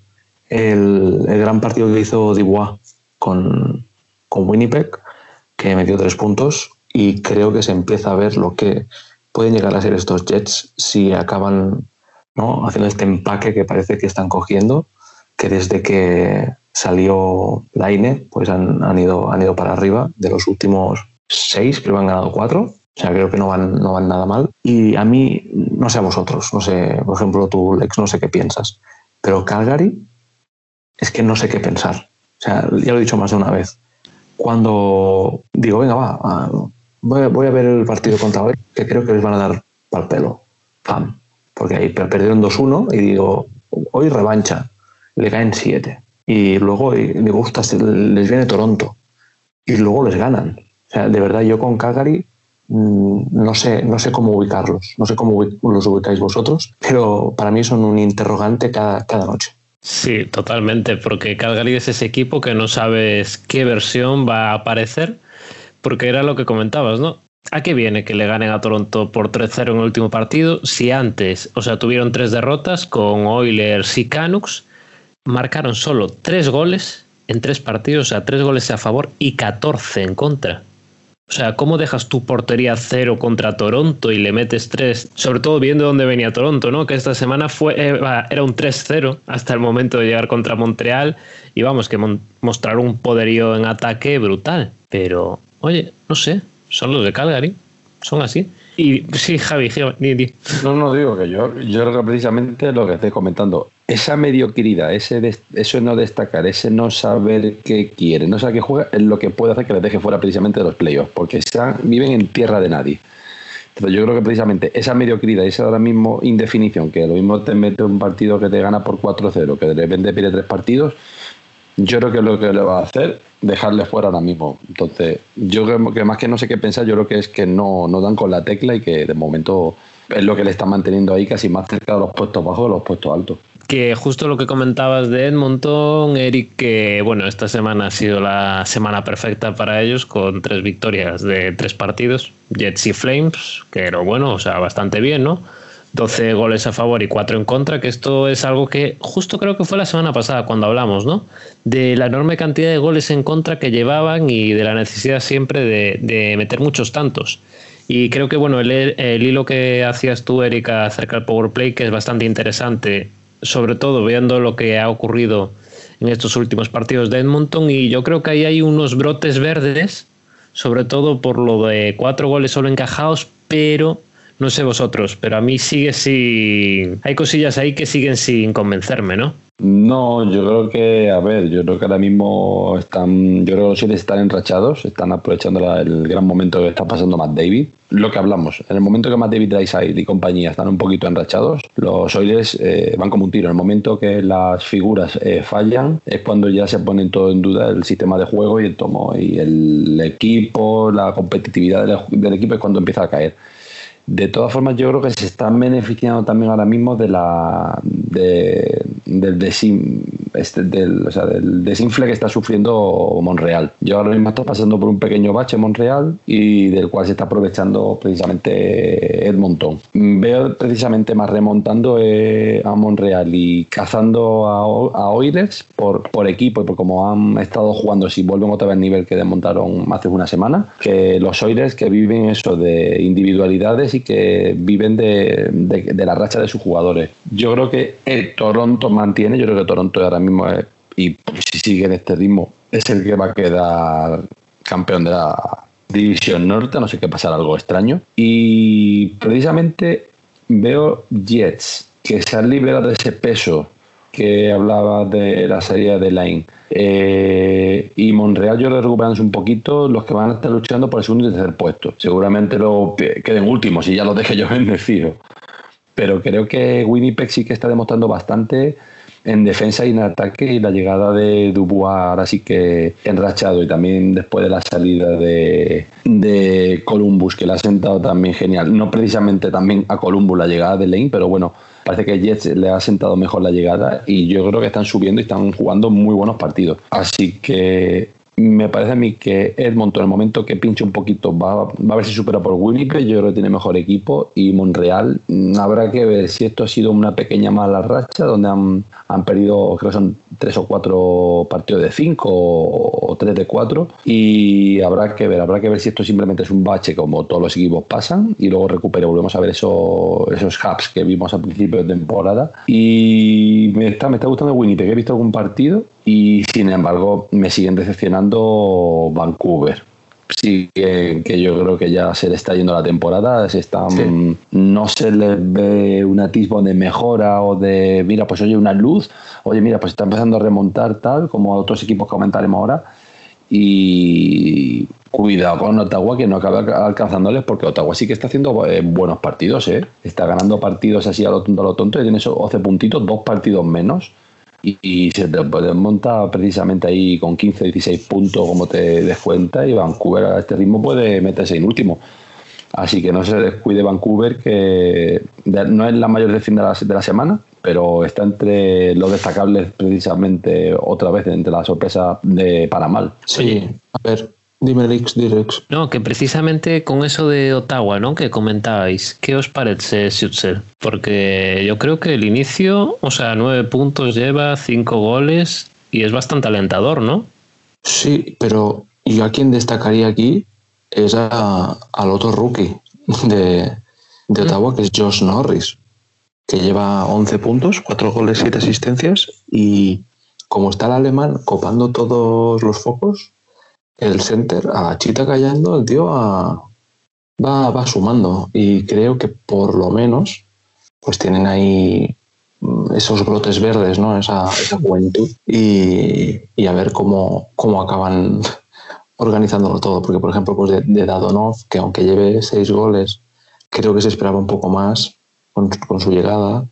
el, el gran partido que hizo Dubois con, con Winnipeg, que metió tres puntos y creo que se empieza a ver lo que pueden llegar a ser estos Jets si acaban ¿no? haciendo este empaque que parece que están cogiendo, que desde que salió la INE, pues han, han, ido, han ido para arriba. De los últimos seis, creo que han ganado cuatro. O sea, creo que no van, no van nada mal. Y a mí, no sé a vosotros, no sé, por ejemplo, tú, Lex, no sé qué piensas. Pero Calgary, es que no sé qué pensar. O sea, ya lo he dicho más de una vez cuando digo, venga, va, voy, a ver el partido contra hoy, que creo que les van a dar pal pelo. Pam. Porque ahí perdieron 2-1 y digo, hoy revancha, le caen 7. Y luego me gusta, les viene Toronto. Y luego les ganan. O sea, de verdad, yo con Calgary mm, no sé, no sé cómo ubicarlos, no sé cómo los ubicáis vosotros, pero para mí son un interrogante cada, cada noche. Sí, totalmente, porque Calgary es ese equipo que no sabes qué versión va a aparecer, porque era lo que comentabas, ¿no? ¿A qué viene que le ganen a Toronto por 3-0 en el último partido? Si antes, o sea, tuvieron tres derrotas con Oilers y Canucks, marcaron solo tres goles en tres partidos, o sea, tres goles a favor y 14 en contra. O sea, ¿cómo dejas tu portería cero contra Toronto y le metes tres? Sobre todo viendo dónde venía Toronto, ¿no? Que esta semana fue, eh, era un 3-0 hasta el momento de llegar contra Montreal y vamos, que mostrar un poderío en ataque brutal. Pero, oye, no sé, son los de Calgary, son así. Y sí, Javi, No, no digo que yo, yo creo que precisamente lo que estoy comentando, esa mediocridad, ese eso no destacar, ese no saber qué quiere, no saber qué juega, es lo que puede hacer que les deje fuera precisamente de los playoffs, porque viven en tierra de nadie. Entonces yo creo que precisamente esa mediocridad, esa ahora mismo indefinición, que lo mismo te mete un partido que te gana por 4-0, que de repente pide tres partidos, yo creo que lo que le va a hacer dejarle fuera ahora mismo. Entonces, yo creo que más que no sé qué pensar, yo creo que es que no, no dan con la tecla y que de momento es lo que le está manteniendo ahí casi más cerca de los puestos bajos de los puestos altos. que justo lo que comentabas de Edmonton, Eric, que bueno, esta semana ha sido la semana perfecta para ellos con tres victorias de tres partidos, Jets y Flames, que era bueno, o sea, bastante bien, ¿no? 12 goles a favor y 4 en contra, que esto es algo que justo creo que fue la semana pasada cuando hablamos, ¿no? De la enorme cantidad de goles en contra que llevaban y de la necesidad siempre de, de meter muchos tantos. Y creo que bueno, el, el hilo que hacías tú, Erika, acerca del Power Play, que es bastante interesante, sobre todo viendo lo que ha ocurrido en estos últimos partidos de Edmonton, y yo creo que ahí hay unos brotes verdes, sobre todo por lo de cuatro goles solo encajados, pero no sé vosotros, pero a mí sigue sin... Hay cosillas ahí que siguen sin convencerme, ¿no? No, yo creo que, a ver, yo creo que ahora mismo están, yo creo que los Oilers están enrachados, están aprovechando el gran momento que está pasando Matt David. Lo que hablamos, en el momento que Matt David, Dryside y compañía están un poquito enrachados, los Oilers eh, van como un tiro. En el momento que las figuras eh, fallan es cuando ya se ponen todo en duda el sistema de juego y el tomo y el equipo, la competitividad del equipo es cuando empieza a caer. De todas formas, yo creo que se están beneficiando también ahora mismo de la de, del, desin, este, desinfle que está sufriendo Monreal. Yo ahora mismo estoy pasando por un pequeño bache Monreal y del cual se está aprovechando precisamente Edmonton. Veo precisamente más remontando eh, a Monreal y cazando a, a Oilers por, por equipo y por cómo han estado jugando, si vuelven otra vez al nivel que desmontaron hace una semana, que los Oilers que viven eso de individualidades que viven de, de, la racha de sus jugadores. Yo creo que Toronto mantiene, yo creo que Toronto ahora mismo es, y si sigue en este ritmo, es el que va a quedar campeón de la División Norte, no sé qué pasará algo extraño. Y precisamente veo Jets que se han liberado de ese peso que hablaba de la serie de Line. Eh, y Monreal yo recuperándose un poquito los que van a estar luchando por el segundo y tercer puesto. Seguramente lo queden últimos y ya lo deje yo bendecido. Pero creo que Winnipeg sí que está demostrando bastante en defensa y en ataque y la llegada de Dubois ahora sí que enrachado y también después de la salida de, de Columbus que le ha sentado también genial. No precisamente también a Columbus la llegada de Lane, pero bueno, parece que Jets le ha sentado mejor la llegada y yo creo que están subiendo y están jugando muy buenos partidos. Así que me parece a mí que Edmonton, en el momento que pinche un poquito, va, a ver si supera por Winnipeg. Yo creo que tiene mejor equipo. Y Montreal, mm, habrá que ver si esto ha sido una pequeña mala racha, donde han, perdido, creo que son tres o cuatro partidos de cinco o, tres de cuatro. Y habrá que ver, habrá que ver si esto simplemente es un bache, como todos los equipos pasan, y luego recupere. Volvemos a ver eso, esos hubs que vimos al principio de temporada. Y me está, me está gustando Winnipeg. He visto algún partido y sin embargo me siguen decepcionando Vancouver. Sí, que, que, yo creo que ya se le está yendo la temporada, se está, sí. no se le ve un atisbo de mejora o de, mira, pues oye, una luz, oye, mira, pues está empezando a remontar tal, como a otros equipos que comentaremos ahora. Y cuidado con Ottawa que no acaba alcanzándoles porque Ottawa sí que está haciendo eh, buenos partidos, ¿eh? está ganando partidos así a lo tonto, a lo tonto y tiene esos 11 puntitos, dos partidos menos y, se te puede montar precisamente ahí con 15, 16 puntos como te des cuenta y Vancouver a este ritmo puede meterse en último. Así que no se descuide Vancouver, que no es la mayor decepción de la, de la semana, pero está entre los destacables precisamente otra vez entre la sorpresa de para mal. Sí, a ver, Dime, Rix, Direx. No, que precisamente con eso de Ottawa, ¿no? Que comentabais, ¿qué os parece Schutzer? Porque yo creo que el inicio, o sea, nueve puntos lleva, cinco goles y es bastante alentador, ¿no? Sí, pero yo a quien destacaría aquí es a, al otro rookie de, de Ottawa, que es Josh Norris, que lleva 11 puntos, cuatro goles, siete asistencias y como está el alemán copando todos los focos, el center, a Chita callando, el tío va, va, sumando. Y creo que por lo menos, pues tienen ahí esos brotes verdes, ¿no? Esa, esa juventud. Y, y, a ver cómo, cómo acaban organizándolo todo. Porque, por ejemplo, pues de, de Dadonov, que aunque lleve seis goles, creo que se esperaba un poco más con, con su llegada.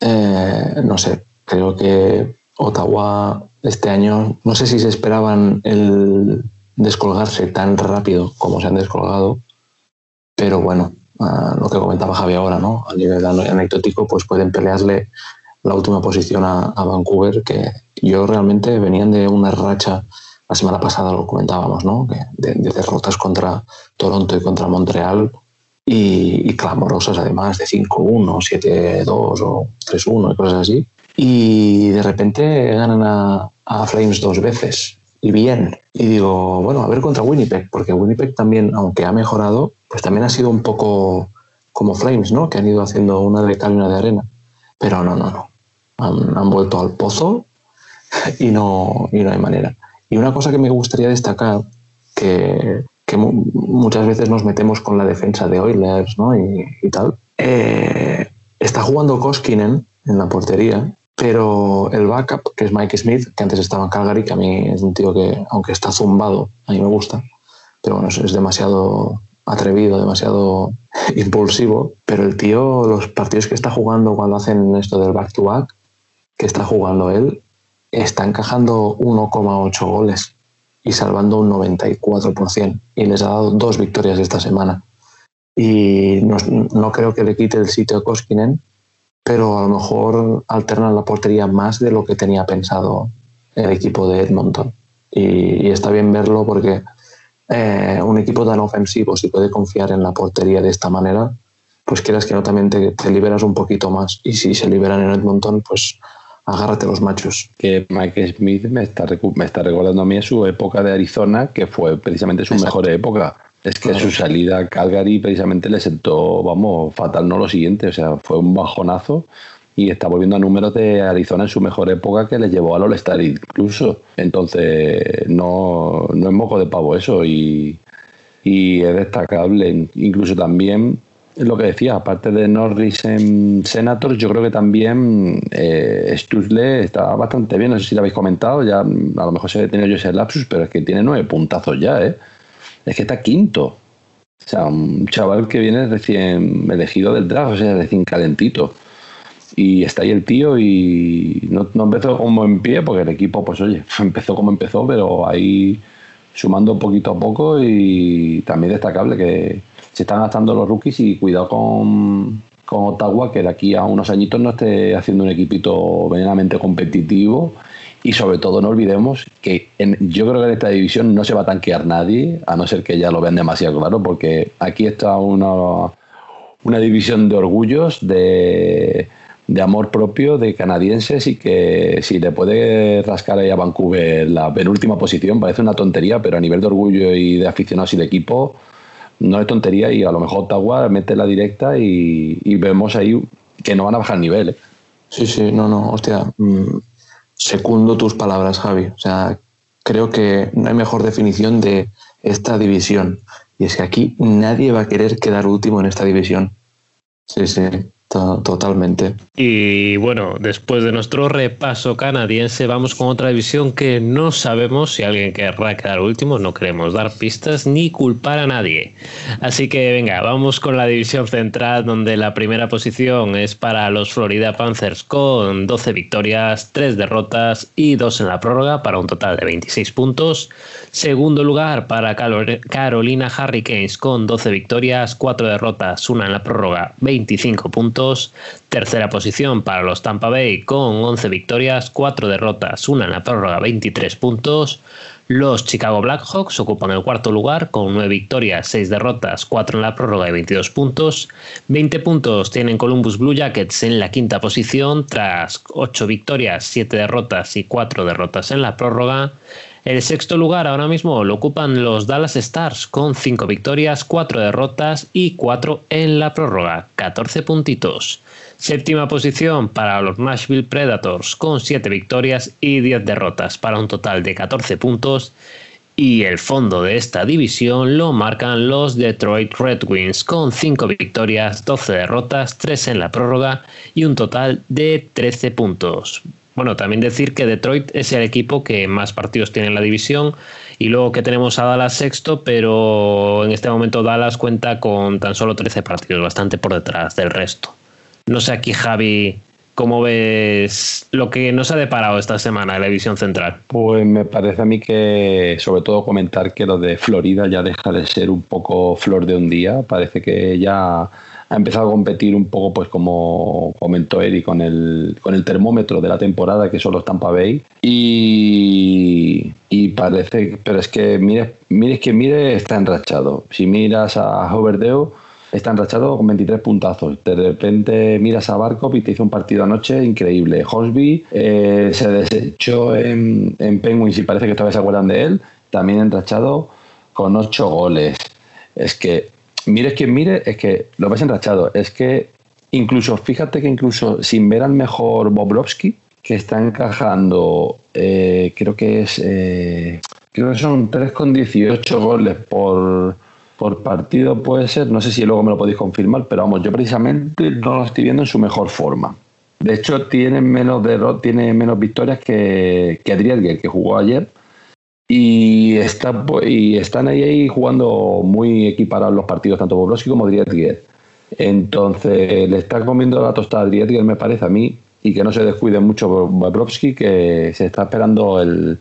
Eh, no sé, creo que Ottawa este año, no sé si se esperaban el descolgarse tan rápido como se han descolgado, pero bueno, uh, lo que comentaba Javi ahora, ¿no? A nivel anecdótico, pues pueden pelearle la última posición a, Vancouver, que yo realmente venían de una racha, la semana pasada lo comentábamos, ¿no? de, derrotas contra Toronto y contra Montreal y, clamorosas además, de 5-1, 7-2 o 3-1 y cosas así. Y de repente ganan a Flames dos veces y bien. Y digo, bueno, a ver contra Winnipeg, porque Winnipeg también, aunque ha mejorado, pues también ha sido un poco como Flames, ¿no? Que han ido haciendo una de cal y una de arena. Pero no, no, no. Han, vuelto al pozo y no, y no hay manera. Y una cosa que me gustaría destacar, que, que muchas veces nos metemos con la defensa de Oilers ¿no? y, y tal, eh, está jugando Koskinen en la portería pero el backup, que es Mike Smith, que antes estaba en Calgary, que a mí es un tío que, aunque está zumbado, a mí me gusta, pero bueno, es, demasiado atrevido, demasiado impulsivo, pero el tío, los partidos que está jugando cuando hacen esto del back-to-back, que está jugando él, está encajando 1,8 goles y salvando un 94%. Y les ha dado dos victorias esta semana. Y no, no creo que le quite el sitio a Koskinen, pero a lo mejor alternan la portería más de lo que tenía pensado el equipo de Edmonton. Y, está bien verlo porque eh, un equipo tan ofensivo, si puede confiar en la portería de esta manera, pues quieras que no también te, liberas un poquito más. Y si se liberan en Edmonton, pues agárrate los machos. Que Mike Smith me está, me está recordando a mí su época de Arizona, que fue precisamente su mejor época. Es que su salida a Calgary precisamente le sentó, vamos, fatal, no lo siguiente, o sea, fue un bajonazo y está volviendo a números de Arizona en su mejor época que le llevó al All-Star incluso. Entonces, no, no es moco de pavo eso y, es destacable. Incluso también, lo que decía, aparte de Norris en Senators, yo creo que también eh, Stutzle está bastante bien. No sé si lo habéis comentado, ya a lo mejor se ha tenido yo ese lapsus, pero es que tiene nueve puntazos ya, ¿eh? Es que está quinto. O sea, un chaval que viene recién elegido del draft, o sea, recién calentito. Y está ahí el tío y no, empezó como en pie, porque el equipo, pues oye, empezó como empezó, pero ahí sumando poquito a poco y también destacable que se están gastando los rookies y cuidado con, con Ottawa, que de aquí a unos añitos no esté haciendo un equipito venenamente competitivo y sobre todo no olvidemos que yo creo que en esta división no se va a tanquear nadie, a no ser que ya lo vean demasiado claro, porque aquí está una, una división de orgullos, de, de, amor propio, de canadienses y que si le puede rascar ahí a Vancouver la penúltima posición, parece una tontería, pero a nivel de orgullo y de aficionados y de equipo, no es tontería y a lo mejor Ottawa mete la directa y, vemos ahí que no van a bajar el nivel. ¿eh? Sí, sí, no, no, hostia. Mm, Secundo tus palabras, Javi. O sea, creo que no hay mejor definición de esta división. Y es que aquí nadie va a querer quedar último en esta división. Sí, sí. Totalmente. Y bueno, después de nuestro repaso canadiense, vamos con otra división que no sabemos si alguien querrá quedar último, no queremos dar pistas ni culpar a nadie. Así que venga, vamos con la división central, donde la primera posición es para los Florida Panthers con 12 victorias, 3 derrotas y 2 en la prórroga, para un total de 26 puntos. Segundo lugar para Carolina Hurricanes con 12 victorias, 4 derrotas, 1 en la prórroga, 25 puntos. Tercera posición para los Tampa Bay con 11 victorias, 4 derrotas, una en la prórroga, 23 puntos. Los Chicago Blackhawks ocupan el cuarto lugar con 9 victorias, 6 derrotas, 4 en la prórroga y 22 puntos. 20 puntos tienen Columbus Blue Jackets en la quinta posición tras 8 victorias, 7 derrotas y 4 derrotas en la prórroga. El sexto lugar ahora mismo lo ocupan los Dallas Stars con 5 victorias, 4 derrotas y 4 en la prórroga, 14 puntitos. Séptima posición para los Nashville Predators con 7 victorias y 10 derrotas para un total de 14 puntos. Y el fondo de esta división lo marcan los Detroit Red Wings con 5 victorias, 12 derrotas, 3 en la prórroga y un total de 13 puntos. Bueno, también decir que Detroit es el equipo que más partidos tiene en la división y luego que tenemos a Dallas sexto, pero en este momento Dallas cuenta con tan solo 13 partidos, bastante por detrás del resto. No sé aquí, Javi, ¿cómo ves lo que nos ha deparado esta semana en la división central? Pues me parece a mí que, sobre todo, comentar que lo de Florida ya deja de ser un poco flor de un día. Parece que ya ha empezado a competir un poco, pues como comentó Eric, con el, con el termómetro de la temporada, que son los Tampa Bay. Y, y parece, pero es que mire, mire que mire, está enrachado. Si miras a Hoverdeo, está enrachado con 23 puntazos. De repente miras a Barkov y te hizo un partido anoche increíble. Hosby eh, se desechó en, en Penguins y parece que todavía se acuerdan de él. También enrachado con 8 goles. Es que mires quien mire, es que lo ves enrachado. Es que incluso, fíjate que incluso sin ver al mejor Bobrovsky, que está encajando, eh, creo que es, eh, creo que son 3,18 goles por, por partido, puede ser. No sé si luego me lo podéis confirmar, pero vamos, yo precisamente no lo estoy viendo en su mejor forma. De hecho, tiene menos, tiene menos victorias que, que que jugó ayer y, está, y están ahí, ahí jugando muy equiparados los partidos, tanto Bobrovsky como Driedger. Entonces le está comiendo la tostada a Driedger, me parece a mí, y que no se descuide mucho Bobrovsky, que se está esperando el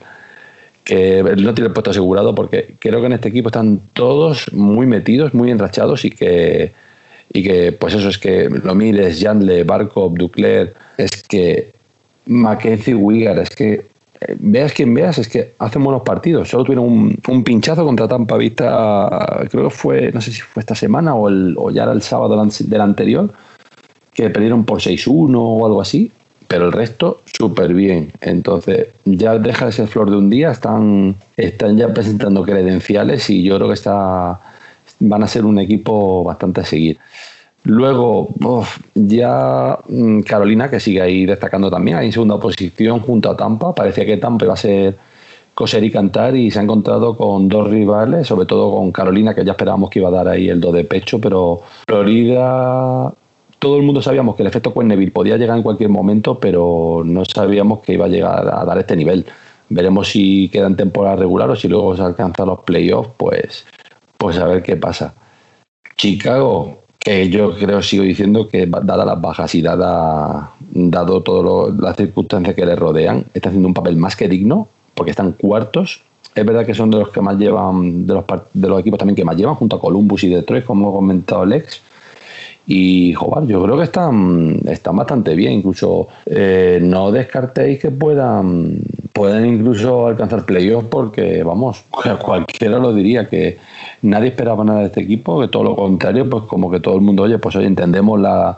que no tiene el puesto asegurado, porque creo que en este equipo están todos muy metidos, muy enrachados y que, y que pues eso es que lo mires, Janle, Barkov, Ducler, es que Mackenzie Wigger, es que veas quien veas, es que hacen buenos partidos. Solo tuvieron un, pinchazo contra Tampa Vista, creo que fue, no sé si fue esta semana o, el, o ya era el sábado del anterior, que perdieron por 6-1 o algo así, pero el resto súper bien. Entonces, ya deja de ser flor de un día, están, están ya presentando credenciales y yo creo que está, van a ser un equipo bastante a seguir. Luego, ya mm, Carolina, que sigue ahí destacando también, ahí en segunda posición junto a Tampa. Parecía que Tampa iba a ser coser y cantar y se ha encontrado con dos rivales, sobre todo con Carolina, que ya esperábamos que iba a dar ahí el do de pecho, pero Florida, todo el mundo sabíamos que el efecto Quenneville podía llegar en cualquier momento, pero no sabíamos que iba a llegar a dar este nivel. Veremos si queda en temporada regular o si luego se alcanzan los playoffs, pues, pues a ver qué pasa. Chicago, que yo creo, sigo diciendo que dada las bajas y dada, dado todas las circunstancias que le rodean, está haciendo un papel más que digno, porque están cuartos. Es verdad que son de los que más llevan, de los, de los equipos también que más llevan, junto a Columbus y Detroit, como ha comentado Lex. Y, joder, yo creo que están, están bastante bien. Incluso eh, no descartéis que puedan, puedan incluso alcanzar playoffs porque, vamos, cualquiera lo diría que nadie esperaba nada de este equipo, que todo lo contrario, pues como que todo el mundo, oye, pues hoy entendemos la,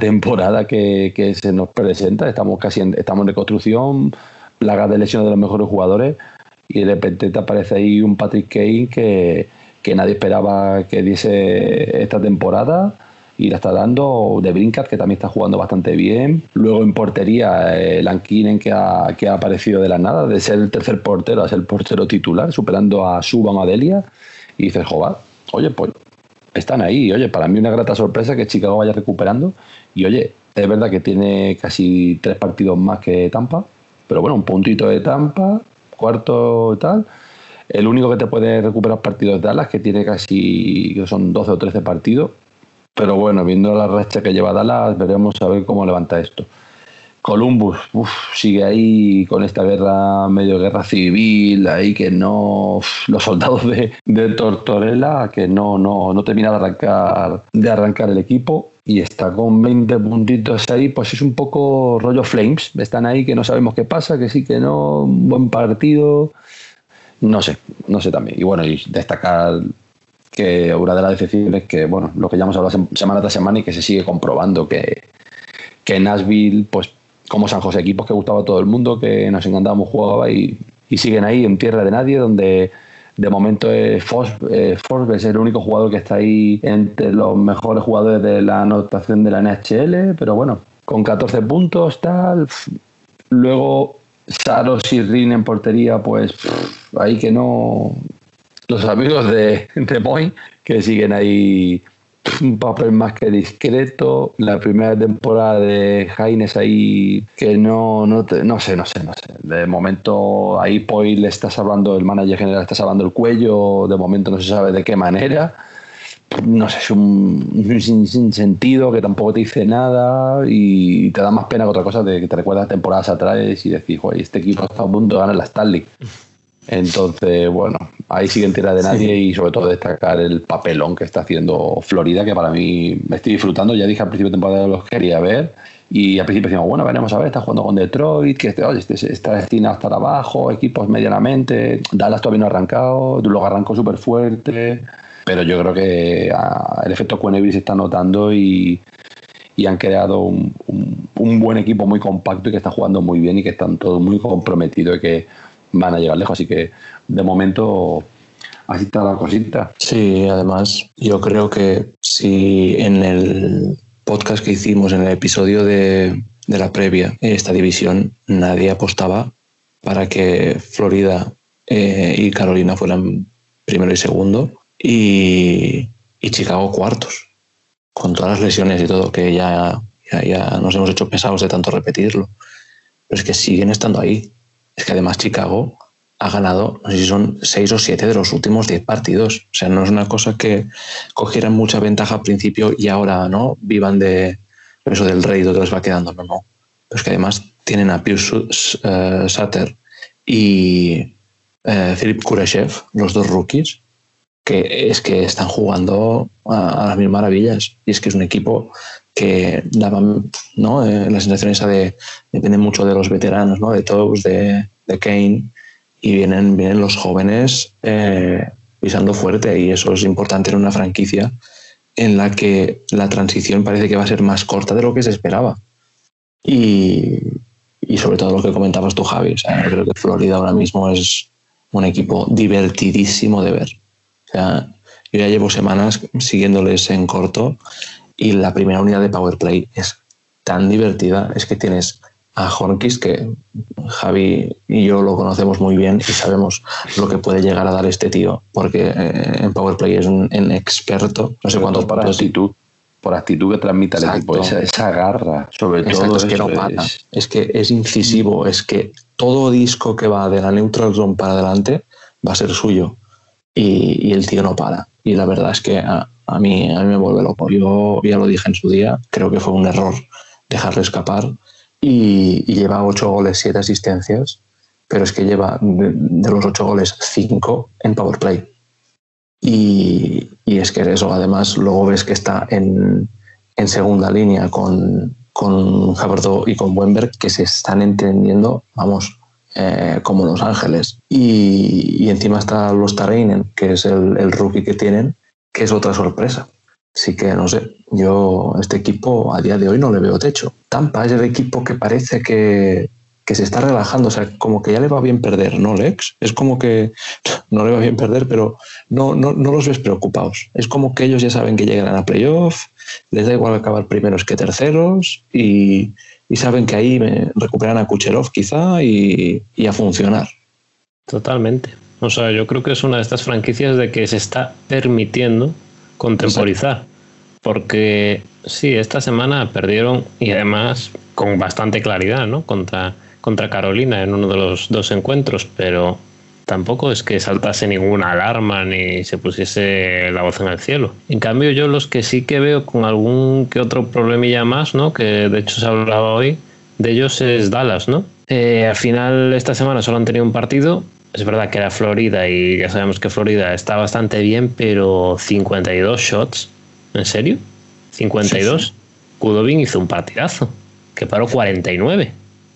temporada que, se nos presenta, estamos casi en, estamos en reconstrucción, plagas de lesiones de los mejores jugadores y de repente te aparece ahí un Patrick Kane que, que nadie esperaba que diese esta temporada y la está dando de Brinkat, que también está jugando bastante bien. Luego en portería, eh, Lankinen, que ha, que ha aparecido de la nada, de ser el tercer portero a ser el portero titular, superando a Suba Madelia. Y dices, joder, oye, pues están ahí. Oye, para mí una grata sorpresa que Chicago vaya recuperando. Y oye, es verdad que tiene casi tres partidos más que Tampa, pero bueno, un puntito de Tampa, cuarto tal. El único que te puede recuperar partidos de Dallas, que tiene casi, que son 12 o 13 partidos. Pero bueno, viendo la racha que lleva Dallas, veremos a ver cómo levanta esto. Columbus sigue ahí con esta guerra, medio guerra civil, ahí que no. los soldados de, de Tortorella que no, no, no termina de arrancar, de arrancar el equipo y está con 20 puntitos ahí, pues es un poco rollo Flames. Están ahí que no sabemos qué pasa, que sí, que no, un buen partido. No sé, no sé también. Y bueno, y destacar que una de las decepciones que, bueno, lo que ya hemos hablado semana tras semana y que se sigue comprobando que, que Nashville, pues como San José, equipos que gustaba a todo el mundo, que nos encantábamos, jugaba y, y siguen ahí en tierra de nadie, donde de momento es eh, es el único jugador que está ahí entre los mejores jugadores de la anotación de la NHL, pero bueno, con 14 puntos, tal. Luego Saros y Rin en portería, pues ahí que no, los amigos de, de Moy, que siguen ahí un papel más que discreto. La primera temporada de Jaines ahí que no, no, no sé, no sé, no sé. De momento ahí Poi le está salvando, el manager general está salvando el cuello, de momento no se sabe de qué manera. No sé, es un, sin, sentido que tampoco te dice nada y te da más pena que otra cosa de que te recuerdas temporadas atrás y decís, este equipo está a punto de ganar la Stanley. Entonces, bueno, ahí siguen tierra de nadie y sobre todo destacar el papelón que está haciendo Florida, que para mí me estoy disfrutando. Ya dije al principio de temporada los quería ver y al principio decimos, bueno, veremos a ver, está jugando con Detroit, que este, este, está destinado a estar abajo, equipos medianamente, Dallas todavía no ha arrancado, luego arrancó súper fuerte, pero yo creo que ah, el efecto Cueneville se está notando y, han creado un, buen equipo muy compacto y que está jugando muy bien y que están todos muy comprometidos y que van a llegar lejos. Así que de momento así está la cosita. Sí, además yo creo que si en el podcast que hicimos en el episodio de, la previa, esta división, nadie apostaba para que Florida eh, y Carolina fueran primero y segundo y, Chicago cuartos, con todas las lesiones y todo, que ya, ya, nos hemos hecho pesados de tanto repetirlo. Pero es que siguen estando ahí. Es que además Chicago ha ganado, no sé si son seis o siete de los últimos diez partidos. O sea, no es una cosa que cogieran mucha ventaja al principio y ahora no vivan de eso del rey que les va quedando. No, no. Pero es que además tienen a Pius uh, Sutter y Philip Kurashev, los dos rookies, que es que están jugando a, las mil maravillas. Y es que es un equipo que daba ¿no? Eh, la sensación esa de depende mucho de los veteranos, ¿no? de todos, de, de Kane y vienen, vienen los jóvenes eh, pisando fuerte y eso es importante en una franquicia en la que la transición parece que va a ser más corta de lo que se esperaba. Y, y sobre todo lo que comentabas tú, Javi. Creo que Florida ahora mismo es un equipo divertidísimo de ver. O yo ya llevo semanas siguiéndoles en corto y la primera unidad de Power Play es tan divertida. Es que tienes a Hornkis, que Javi y yo lo conocemos muy bien y sabemos lo que puede llegar a dar este tío, porque eh, en Powerplay es un, experto, no sé cuántos por actitud, por actitud que transmite el equipo, esa, garra, sobre todo. Es que no para, es... que es incisivo, es que todo disco que va de la neutral zone para adelante va a ser suyo y, el tío no para. Y la verdad es que a, a, mí, a mí me vuelve loco. Yo ya lo dije en su día, creo que fue un error dejarle escapar y, lleva ocho goles, siete asistencias, pero es que lleva de, los ocho goles cinco en power play. Y, es que eso, además, luego ves que está en, segunda línea con, con y con Wemberg, que se están entendiendo, vamos, eh, como Los Ángeles. Y, encima está los Tareinen, que es el, el rookie que tienen, que es otra sorpresa. Así que no sé, yo este equipo a día de hoy no le veo techo. Tampa es el equipo que parece que, se está relajando, o sea, como que ya le va bien perder, ¿no, Lex? Es como que no le va bien perder, pero no, no, no los ves preocupados. Es como que ellos ya saben que llegan a playoff, les da igual acabar primeros que terceros y, saben que ahí recuperan a Kucherov quizá y, y a funcionar. Totalmente. O sea, yo creo que es una de estas franquicias de que se está permitiendo contemporizar. Porque sí, esta semana perdieron y además con bastante claridad, ¿no? Contra, contra Carolina en uno de los dos encuentros, pero tampoco es que saltase ninguna alarma ni se pusiese la voz en el cielo. En cambio, yo los que sí que veo con algún que otro problemilla más, ¿no? Que de hecho se hablaba hoy, de ellos es Dallas, ¿no? Eh, al final esta semana solo han tenido un partido, es verdad que era Florida y ya sabemos que Florida está bastante bien, pero 52 shots, ¿en serio? 52. Kudobin hizo un partidazo, que paró 49.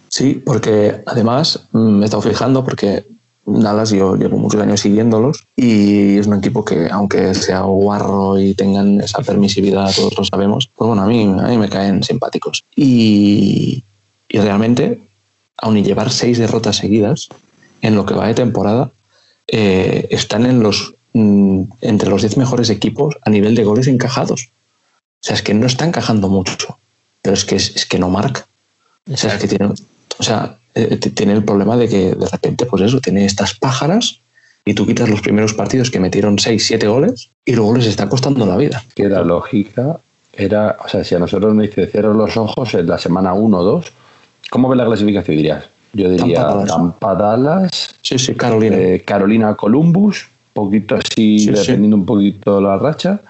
Sí, porque además mm, me he estado fijando porque Dallas yo llevo muchos años siguiéndolos y es un equipo que aunque sea guarro y tengan esa permisividad, todos lo sabemos, pues bueno, a mí, a mí me caen simpáticos. Y, y realmente, aun y llevar seis derrotas seguidas, en lo que va de temporada, eh, están en los, mm, entre los 10 mejores equipos a nivel de goles encajados. O sea, es que no está encajando mucho, pero es que, es, que no marca. O sea, que tiene, o sea, eh, tiene el problema de que de repente, pues eso, tiene estas pájaras y tú quitas los primeros partidos que metieron 6, 7 goles y luego les está costando la vida. Que la lógica era, o sea, si a nosotros nos dice los ojos en la semana 1 o 2, ¿cómo ve la clasificación? Dirías, yo diría Tampa Dallas. Sí, sí, Carolina. Eh, Carolina Columbus, poquito así, dependiendo un poquito la racha.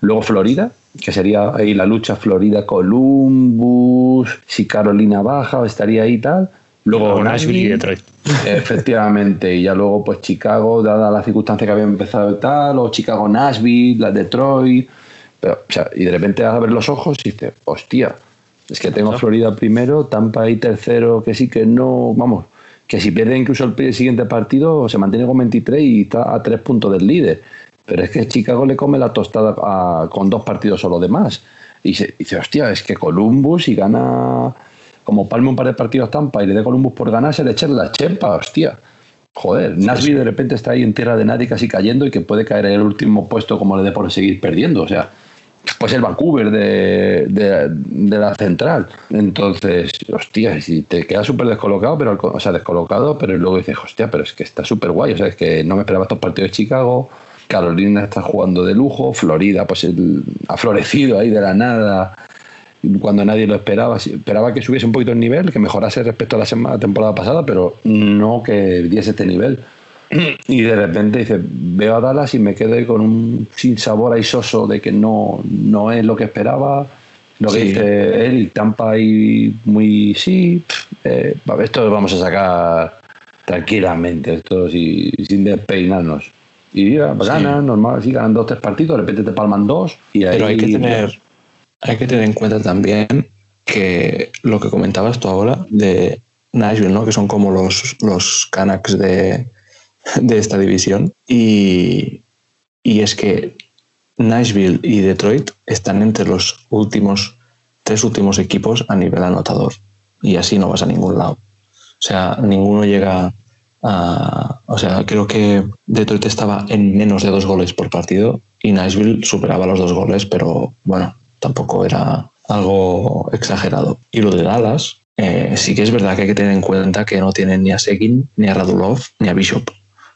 Luego Florida, que sería ahí la lucha Florida-Columbus, si Carolina baja, estaría ahí y tal. Luego Nashville y Detroit. Efectivamente, y ya luego pues Chicago, dada la circunstancia que había empezado y tal, o Chicago Nashville, la Detroit, pero, o sea, y de repente vas a ver los ojos y dices, hostia, es que tengo Florida primero, Tampa ahí tercero, que sí que no, vamos, que si pierde incluso el siguiente partido se mantiene con 23 y está a tres puntos del líder. Pero es que Chicago le come la tostada con dos partidos solo de más. Y se, dice, hostia, es que Columbus y gana como palme un par de partidos Tampa y le dé Columbus por ganar, se le echa la chepa, hostia. Joder, Nashville de repente está ahí en tierra de nadie casi cayendo y que puede caer en el último puesto como le dé por seguir perdiendo. O sea, pues el Vancouver de, de, la central. Entonces, hostia, si te quedas súper descolocado, pero o sea, descolocado, pero luego dices, hostia, pero es que está súper guay. O sea, es que no me esperaba estos partidos de Chicago. Carolina está jugando de lujo, Florida pues ha florecido ahí de la nada cuando nadie lo esperaba. Esperaba que subiese un poquito el nivel, que mejorase respecto a la semana, temporada pasada, pero no que diese este nivel. Y de repente dice, veo a Dallas y me quedé con un sin sabor ahí soso de que no, no es lo que esperaba. Lo que dice él, Tampa y muy sí, eh, esto lo vamos a sacar tranquilamente, esto sin despeinarnos. Y ya, ganan, normal, sí, ganan dos, tres partidos, de repente te palman dos. Y Pero hay que tener, hay que tener en cuenta también que lo que comentabas tú ahora de Nashville, ¿no? que son como los, los Canucks de, de esta división. Y, y es que Nashville y Detroit están entre los últimos tres últimos equipos a nivel anotador. Y así no vas a ningún lado. O sea, ninguno llega o sea, creo que Detroit estaba en menos de dos goles por partido y Nashville superaba los dos goles, pero bueno, tampoco era algo exagerado. Y lo de Dallas, eh, sí que es verdad que hay que tener en cuenta que no tienen ni a Seguin, ni a Radulov, ni a Bishop,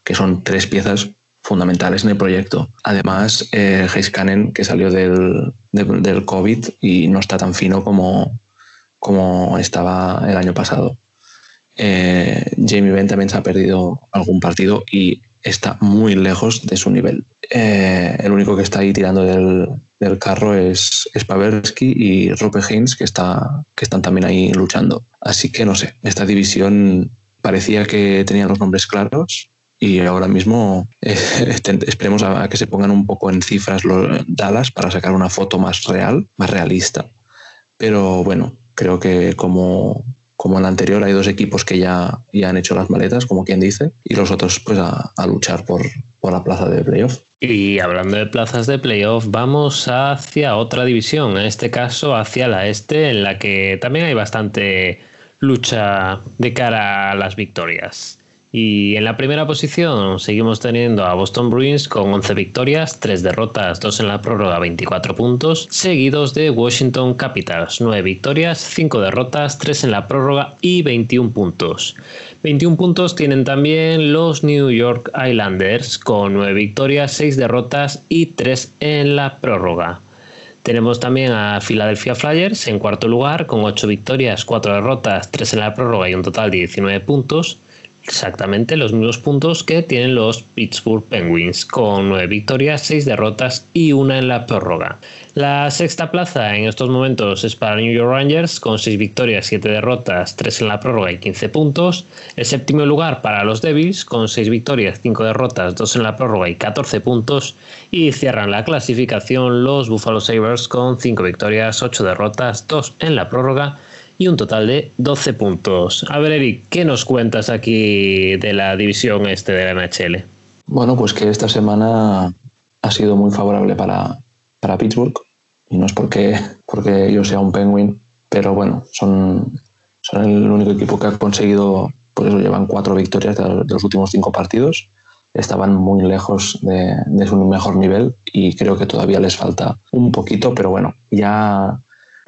que son tres piezas fundamentales en el proyecto. Además, eh, Cannon, que salió del, del, COVID y no está tan fino como, como estaba el año pasado. Eh, Jamie Benn también se ha perdido algún partido y está muy lejos de su nivel. Eh, el único que está ahí tirando del, carro es, es Pavelski y Rope Haynes, que, está, que están también ahí luchando. Así que no sé, esta división parecía que tenía los nombres claros y ahora mismo eh, esperemos a, que se pongan un poco en cifras los Dallas para sacar una foto más real, más realista. Pero bueno, creo que como como en la anterior hay dos equipos que ya, ya han hecho las maletas, como quien dice, y los otros pues a, luchar por, por la plaza de playoff. Y hablando de plazas de playoff, vamos hacia otra división, en este caso hacia la este, en la que también hay bastante lucha de cara a las victorias. Y en la primera posición seguimos teniendo a Boston Bruins con 11 victorias, 3 derrotas, 2 en la prórroga, 24 puntos, seguidos de Washington Capitals, 9 victorias, 5 derrotas, 3 en la prórroga y 21 puntos. 21 puntos tienen también los New York Islanders con 9 victorias, 6 derrotas y 3 en la prórroga. Tenemos también a Philadelphia Flyers en cuarto lugar con 8 victorias, 4 derrotas, 3 en la prórroga y un total de 19 puntos exactamente los mismos puntos que tienen los Pittsburgh Penguins, con nueve victorias, seis derrotas y una en la prórroga. La sexta plaza en estos momentos es para New York Rangers, con seis victorias, siete derrotas, tres en la prórroga y 15 puntos. El séptimo lugar para los Devils, con seis victorias, cinco derrotas, dos en la prórroga y 14 puntos. Y cierran la clasificación los Buffalo Sabres con cinco victorias, ocho derrotas, dos en la prórroga y un total de 12 puntos. A ver, Eric, ¿qué nos cuentas aquí de la división este de la NHL? Bueno, pues que esta semana ha sido muy favorable para, para Pittsburgh y no es porque, porque yo sea un Penguin, pero bueno, son, son el único equipo que ha conseguido, por eso llevan cuatro victorias de los últimos cinco partidos. Estaban muy lejos de, de su mejor nivel y creo que todavía les falta un poquito, pero bueno, ya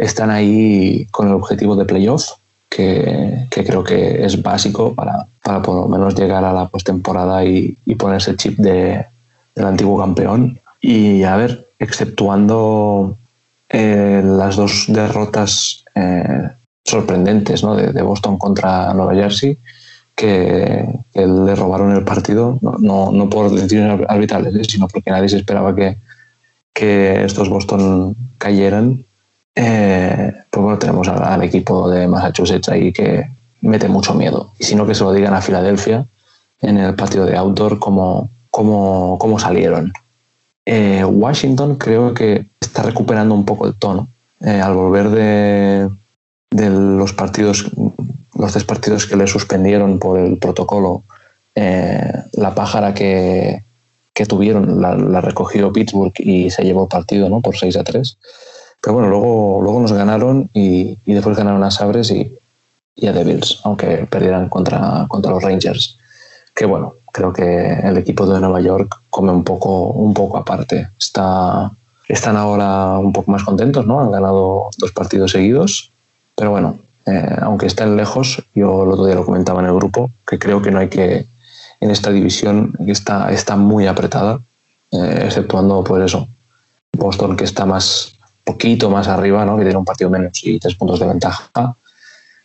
están ahí con el objetivo de playoff, que, que, creo que es básico para, para, por lo menos llegar a la postemporada y, y ponerse chip de, del antiguo campeón. Y a ver, exceptuando eh, las dos derrotas eh, sorprendentes ¿no? de, de, Boston contra Nueva Jersey, que, que, le robaron el partido, no, no, no por decisiones arbitrales, ¿eh? sino porque nadie se esperaba que, que estos Boston cayeran eh, pues bueno, tenemos al, equipo de Massachusetts ahí que, mete mucho miedo. Y si no, que se lo digan a Filadelfia en el partido de outdoor cómo, cómo, cómo salieron. Eh, Washington creo que está recuperando un poco el tono. Eh, al volver de, de, los partidos, los tres partidos que le suspendieron por el protocolo, eh, la pájara que, que tuvieron la, la, recogió Pittsburgh y se llevó el partido ¿no? por 6 a 3. Pero bueno, luego, luego nos ganaron y, y después ganaron a Sabres y, y a Devils, aunque perdieran contra, contra los Rangers. Que bueno, creo que el equipo de Nueva York come un poco, un poco aparte. Está, están ahora un poco más contentos, ¿no? Han ganado dos partidos seguidos, pero bueno, eh, aunque estén lejos, yo el otro día lo comentaba en el grupo, que creo que no hay que, en esta división, que está, está muy apretada, eh, exceptuando pues eso, Boston que está más, poquito más arriba, ¿no? Que tiene un partido menos y tres puntos de ventaja.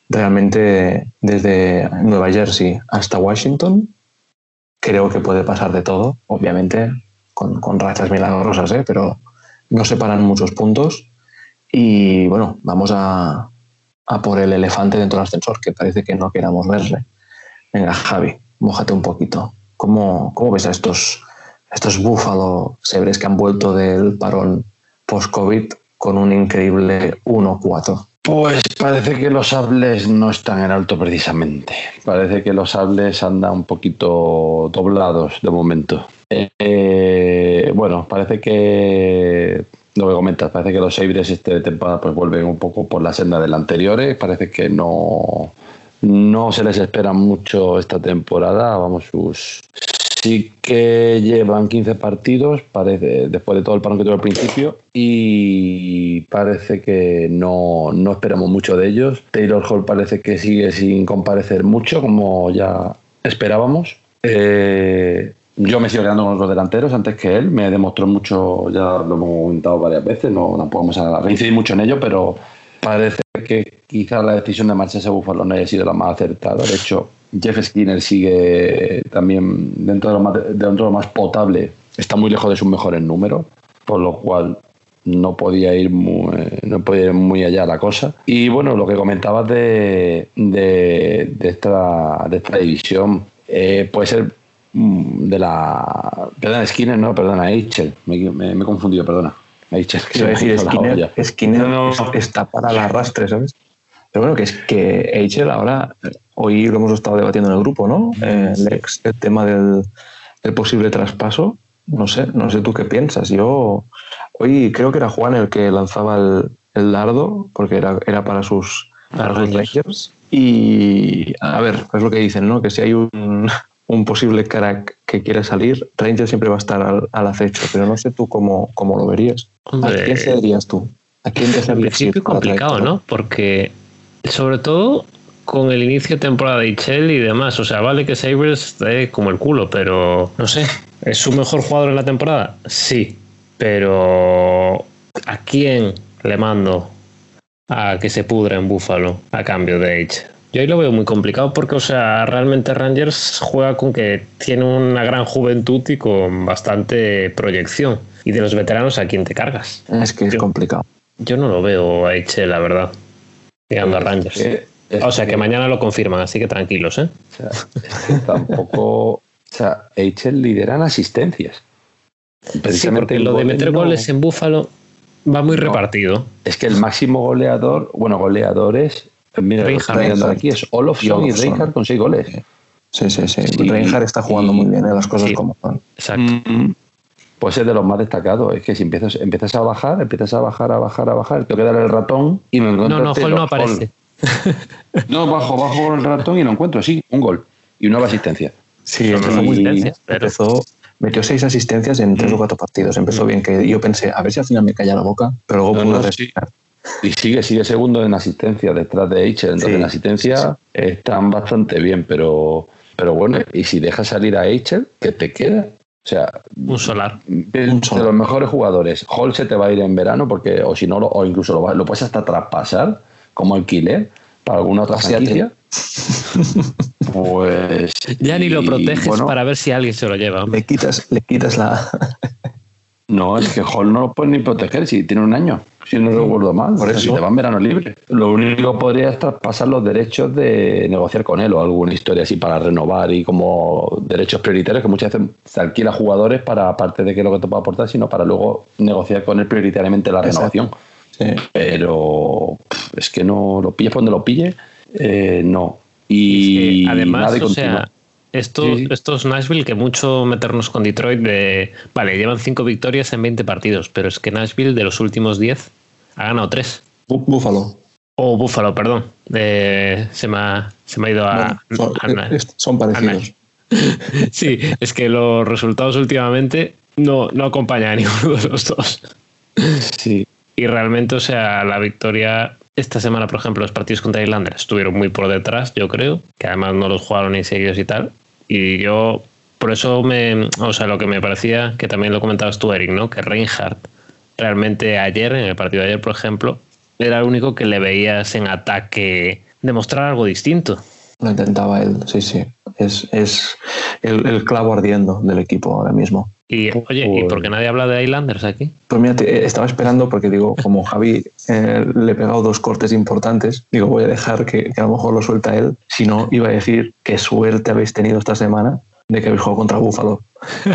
Realmente desde Nueva Jersey hasta Washington creo que puede pasar de todo, obviamente, con, con rachas milagrosas, ¿eh? pero no separan muchos puntos. Y bueno, vamos a, a, por el elefante dentro del ascensor, que parece que no queramos verle. Venga, Javi, mójate un poquito. ¿Cómo, cómo ves a estos, estos búfalo sebres que han vuelto del parón post-COVID con un increíble 1-4? Pues parece que los sables no están en alto precisamente. Parece que los sables andan un poquito doblados de momento. Eh, bueno, parece que lo que comentas, parece que los Sabres este de temporada pues vuelven un poco por la senda del anteriores. Parece que no, no se les espera mucho esta temporada. Vamos, sus sí que llevan 15 partidos, parece, después de todo el parón que tuvo al principio, y parece que no, no, esperamos mucho de ellos. Taylor Hall parece que sigue sin comparecer mucho, como ya esperábamos. Eh, yo me sigo quedando con los delanteros antes que él. Me demostró mucho, ya lo hemos comentado varias veces, no, no podemos reincidir mucho en ello, pero parece que quizás la decisión de marcharse a Buffalo no haya sido la más acertada. De hecho, Jeff Skinner sigue también dentro de, lo más, dentro de lo más potable, está muy lejos de sus mejores números, por lo cual no podía ir muy, no podía ir muy allá la cosa. Y bueno, lo que comentabas de, de, de esta, de esta división, eh, puede ser mm, de la. Perdona, Skinner, no, perdona, Eichel. Me, me, me he confundido, perdona. Eichel, que decir, Skinner, Skinner no, no. está para el arrastre, ¿sabes? Pero bueno, que es que Eichel ahora, hoy lo hemos estado debatiendo en el grupo, ¿no? Eh, Lex, el tema del, del, posible traspaso. No sé, no sé tú qué piensas. Yo hoy creo que era Juan el que lanzaba el, el dardo, porque era, era para sus Rangers. Y a ver, es lo que dicen, ¿no? Que si hay un, un posible crack que quiera salir, Rangers siempre va a estar al, al acecho, pero no sé tú cómo, cómo lo verías. Hombre, ¿A quién cederías tú? ¿A quién te En principio complicado, ¿no? Porque sobre todo con el inicio de temporada de Ichel y demás. O sea, vale que Sabres esté como el culo, pero no sé. ¿Es su mejor jugador en la temporada? Sí. Pero ¿a quién le mando a que se pudra en Búfalo a cambio de Ichel? Yo ahí lo veo muy complicado porque, o sea, realmente Rangers juega con que tiene una gran juventud y con bastante proyección. Y de los veteranos, ¿a quién te cargas? Es que es complicado. Yo no lo veo a Ichel, la verdad llegando a Rangers. Es que, o sea, que, que, mañana lo confirman, así que tranquilos, ¿eh? O sea, es que tampoco. o sea, Eichel lidera en asistencias. Precisamente sí, lo de meter no, goles en Búfalo va muy no, repartido. Es que el máximo goleador, bueno, goleadores, mira, Reinhardt, aquí es Olofsson y Reinhardt con seis goles. Sí, sí, sí. sí. Reinhardt está jugando y, muy bien, ¿eh? las cosas sí, como son. Exacto. Mm, pues es de los más destacados. Es que si empiezas, empiezas a bajar, empiezas a bajar, a bajar, a bajar, tengo que dar el ratón y me encuentro. No, no, Hall no aparece. no, bajo, bajo el ratón y lo encuentro, sí, un gol y una asistencia. Sí, empezó muy bien. Empezó, metió seis asistencias en tres o cuatro partidos. Empezó mm. bien, que yo pensé, a ver si al final me calla la boca, pero luego no, pudo no, sí. Y sigue, sigue segundo en asistencia detrás de Eichel. Entonces sí, en asistencia sí. están bastante bien, pero, pero bueno, y si dejas salir a Eichel, ¿qué te queda? O sea, un solar. De, un solar. de, los mejores jugadores. Hall se te va a ir en verano porque, o si no, lo, o incluso lo, lo, puedes hasta traspasar como alquiler para alguna otra franquicia. pues. Ya ni lo proteges bueno, para ver si alguien se lo lleva. Le quitas, le quitas la. No, es que Hall no lo puede ni proteger si tiene un año, si no recuerdo mal. Por eso, si te va en verano libre. Lo único que podría es traspasar los derechos de negociar con él o alguna historia así para renovar y como derechos prioritarios que muchas veces se alquila a jugadores para, aparte de que lo que te pueda aportar, sino para luego negociar con él prioritariamente la renovación. Pero es que no lo pilles donde lo pille, eh, no. Y, además, o sea, estos Nashville, que mucho meternos con Detroit de. Vale, llevan cinco victorias en 20 partidos, pero es que Nashville de los últimos 10 ha ganado 3. Búfalo. O Búfalo, perdón. se, me ha, se, me ha, ido a. son, parecidos. sí, es que los resultados últimamente no, no acompañan a ninguno de los dos. Sí. Y realmente, o sea, la victoria esta semana, por ejemplo, los partidos contra Irlanda estuvieron muy por detrás, yo creo, que además no los jugaron ni seguidos y tal. Y yo, por eso me, o sea, lo que me parecía, que también lo comentabas tú, Eric, ¿no? Que Reinhardt realmente ayer, en el partido de ayer, por ejemplo, era el único que le veías en ataque demostrar algo distinto. Lo intentaba él, sí, sí. Es, es el, clavo ardiendo del equipo ahora mismo. Y oye, ¿y por qué nadie habla de Islanders aquí? Pues mira, estaba esperando porque digo, como Javi eh, le he pegado dos cortes importantes, digo, voy a dejar que, a lo mejor lo suelta él. Si no, iba a decir qué suerte habéis tenido esta semana de que habéis jugado contra Búfalo.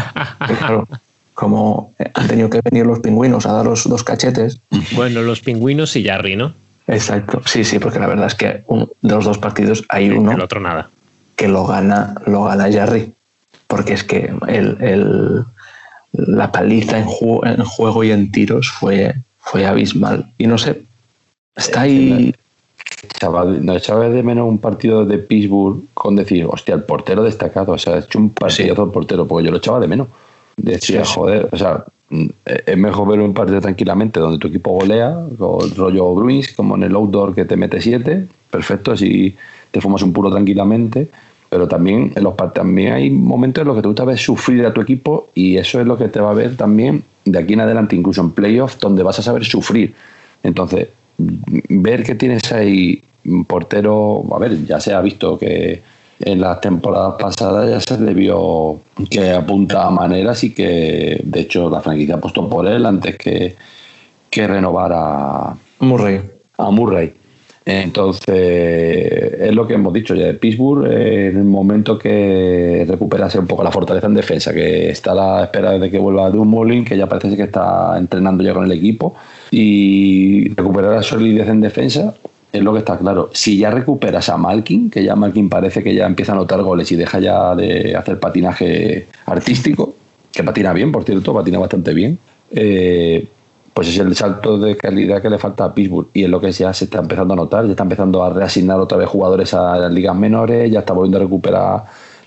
claro, como han tenido que venir los pingüinos a daros dos cachetes. Bueno, los pingüinos y Jarry, ¿no? Exacto, sí, sí, porque la verdad es que de los dos partidos hay uno. El otro nada. Que lo gana, lo gana Jarry. Porque es que el, la paliza en, en, juego y en tiros fue, fue abismal. Y no sé, está ahí. no echaba de menos un partido de Pittsburgh con decir, hostia, el portero destacado. O sea, ha hecho un partido el portero, porque yo lo echaba de menos. Decía, joder, o sea, es mejor ver un partido tranquilamente donde tu equipo golea, con rollo Bruins, como en el outdoor que te mete 7, perfecto, así te fumas un puro tranquilamente. Pero también en los también hay momentos en los que te gusta ver sufrir a tu equipo y eso es lo que te va a ver también de aquí en adelante, incluso en playoffs, donde vas a saber sufrir. Entonces, ver que tienes ahí un portero, a ver, ya se ha visto que en las temporadas pasadas ya se le vio que apunta a maneras y que de hecho la franquicia apostó por él antes que, que renovar a Murray. A Murray. Entonces, es lo que hemos dicho ya de Pittsburgh, en el momento que recuperase un poco la fortaleza en defensa, que está a la espera de que vuelva Dumoulin, que ya parece que está entrenando ya con el equipo, y recuperar la solidez en defensa, es lo que está claro. Si ya recuperas a Malkin, que ya Malkin parece que ya empieza a anotar goles y deja ya de hacer patinaje artístico, que patina bien, por cierto, patina bastante bien, eh, pues es el salto de calidad que le falta a Pittsburgh. Y es lo que ya se está empezando a notar, ya está empezando a reasignar otra vez jugadores a las ligas menores, ya está volviendo a recuperar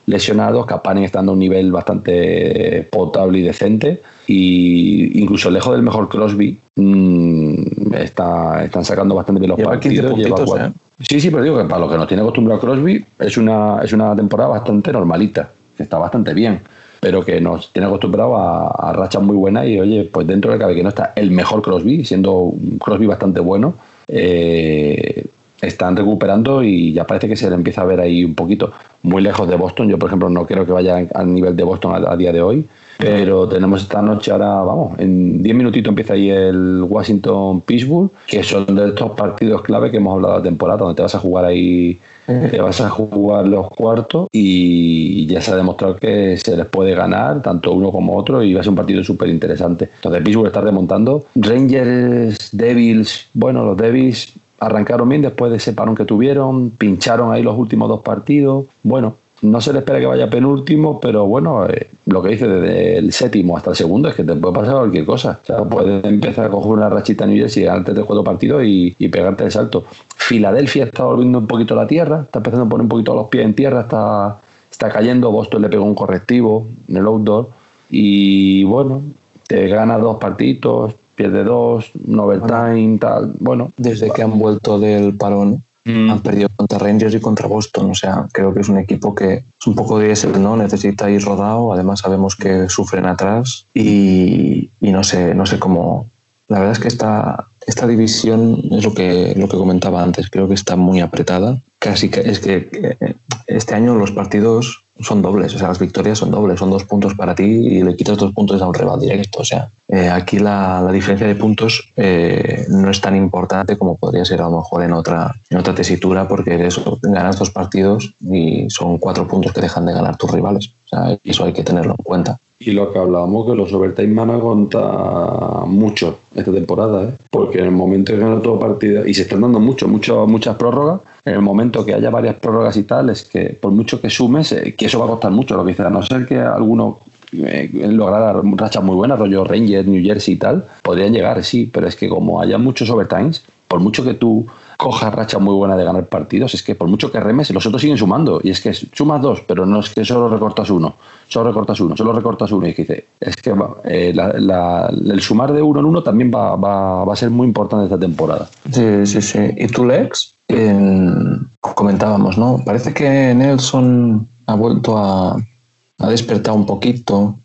lesionados, Capani está dando un nivel bastante potable y decente. Y incluso lejos del mejor Crosby mmm, está, están sacando bastante bien los partidos. ¿eh? Sí, sí, pero digo que para los que nos tiene acostumbrado Crosby es una, es una temporada bastante normalita, que está bastante bien pero que nos tiene acostumbrado a, rachas muy buenas y oye, pues dentro del cabe que no está el mejor Crosby, siendo un Crosby bastante bueno, eh, están recuperando y ya parece que se le empieza a ver ahí un poquito muy lejos de Boston. Yo, por ejemplo, no creo que vaya al nivel de Boston a, día de hoy, pero tenemos esta noche ahora, vamos, en 10 minutitos empieza ahí el Washington-Pittsburgh, que son de estos partidos clave que hemos hablado de la temporada, donde te vas a jugar ahí, te vas a jugar los cuartos y ya se ha demostrado que se les puede ganar, tanto uno como otro, y va a ser un partido súper interesante. Entonces, Pittsburgh está remontando. Rangers, Devils, bueno, los Devils arrancaron bien después de ese parón que tuvieron, pincharon ahí los últimos dos partidos. Bueno, no se le espera que vaya penúltimo, pero bueno, eh, lo que dice desde el séptimo hasta el segundo es que te puede pasar cualquier cosa. O sea, puedes empezar a coger una rachita en New Jersey antes de cuatro partidos y, pegarte el salto. Filadelfia está volviendo un poquito a la tierra, está empezando a poner un poquito los pies en tierra, está, está cayendo. Boston le pegó un correctivo en el outdoor y bueno, te gana dos partidos, pierde dos, un overtime, tal. Bueno. Desde que han vuelto del parón, mm. han perdido contra Rangers y contra Boston. O sea, creo que es un equipo que es un poco diésel, ¿no? Necesita ir rodado. Además, sabemos que sufren atrás y, no sé, no sé cómo. La verdad es que esta, esta división es lo que, lo que comentaba antes. Creo que está muy apretada. Casi que es que eh, este año los partidos son dobles, o sea, las victorias son dobles, son dos puntos para ti y le quitas dos puntos a un rival directo. O sea, eh, aquí la, diferencia de puntos eh, no es tan importante como podría ser a lo mejor en otra, en otra tesitura, porque eres, ganas dos partidos y son cuatro puntos que dejan de ganar tus rivales. O sea, eso hay que tenerlo en cuenta. Y lo que hablábamos, que los overtime van a mucho esta temporada, ¿eh? porque en el momento que gana todo partido, y se están dando mucho, mucho, muchas prórrogas, en el momento que haya varias prórrogas y tal, es que por mucho que sumes, que eso va a costar mucho, lo que dice, a no ser que alguno eh, lograra rachas muy buenas, rollo Rangers, New Jersey y tal, podrían llegar, sí, pero es que como haya muchos overtimes, por mucho que tú coja racha muy buena de ganar partidos, es que por mucho que remes, los otros siguen sumando. Y es que sumas dos, pero no es que solo recortas uno, solo recortas uno, solo recortas uno. Y dice, es que eh, el sumar de uno en uno también va, a ser muy importante esta temporada. Sí, sí, sí. ¿Y tú, Lex? comentábamos, ¿no? Parece que Nelson ha vuelto a, a despertar un poquito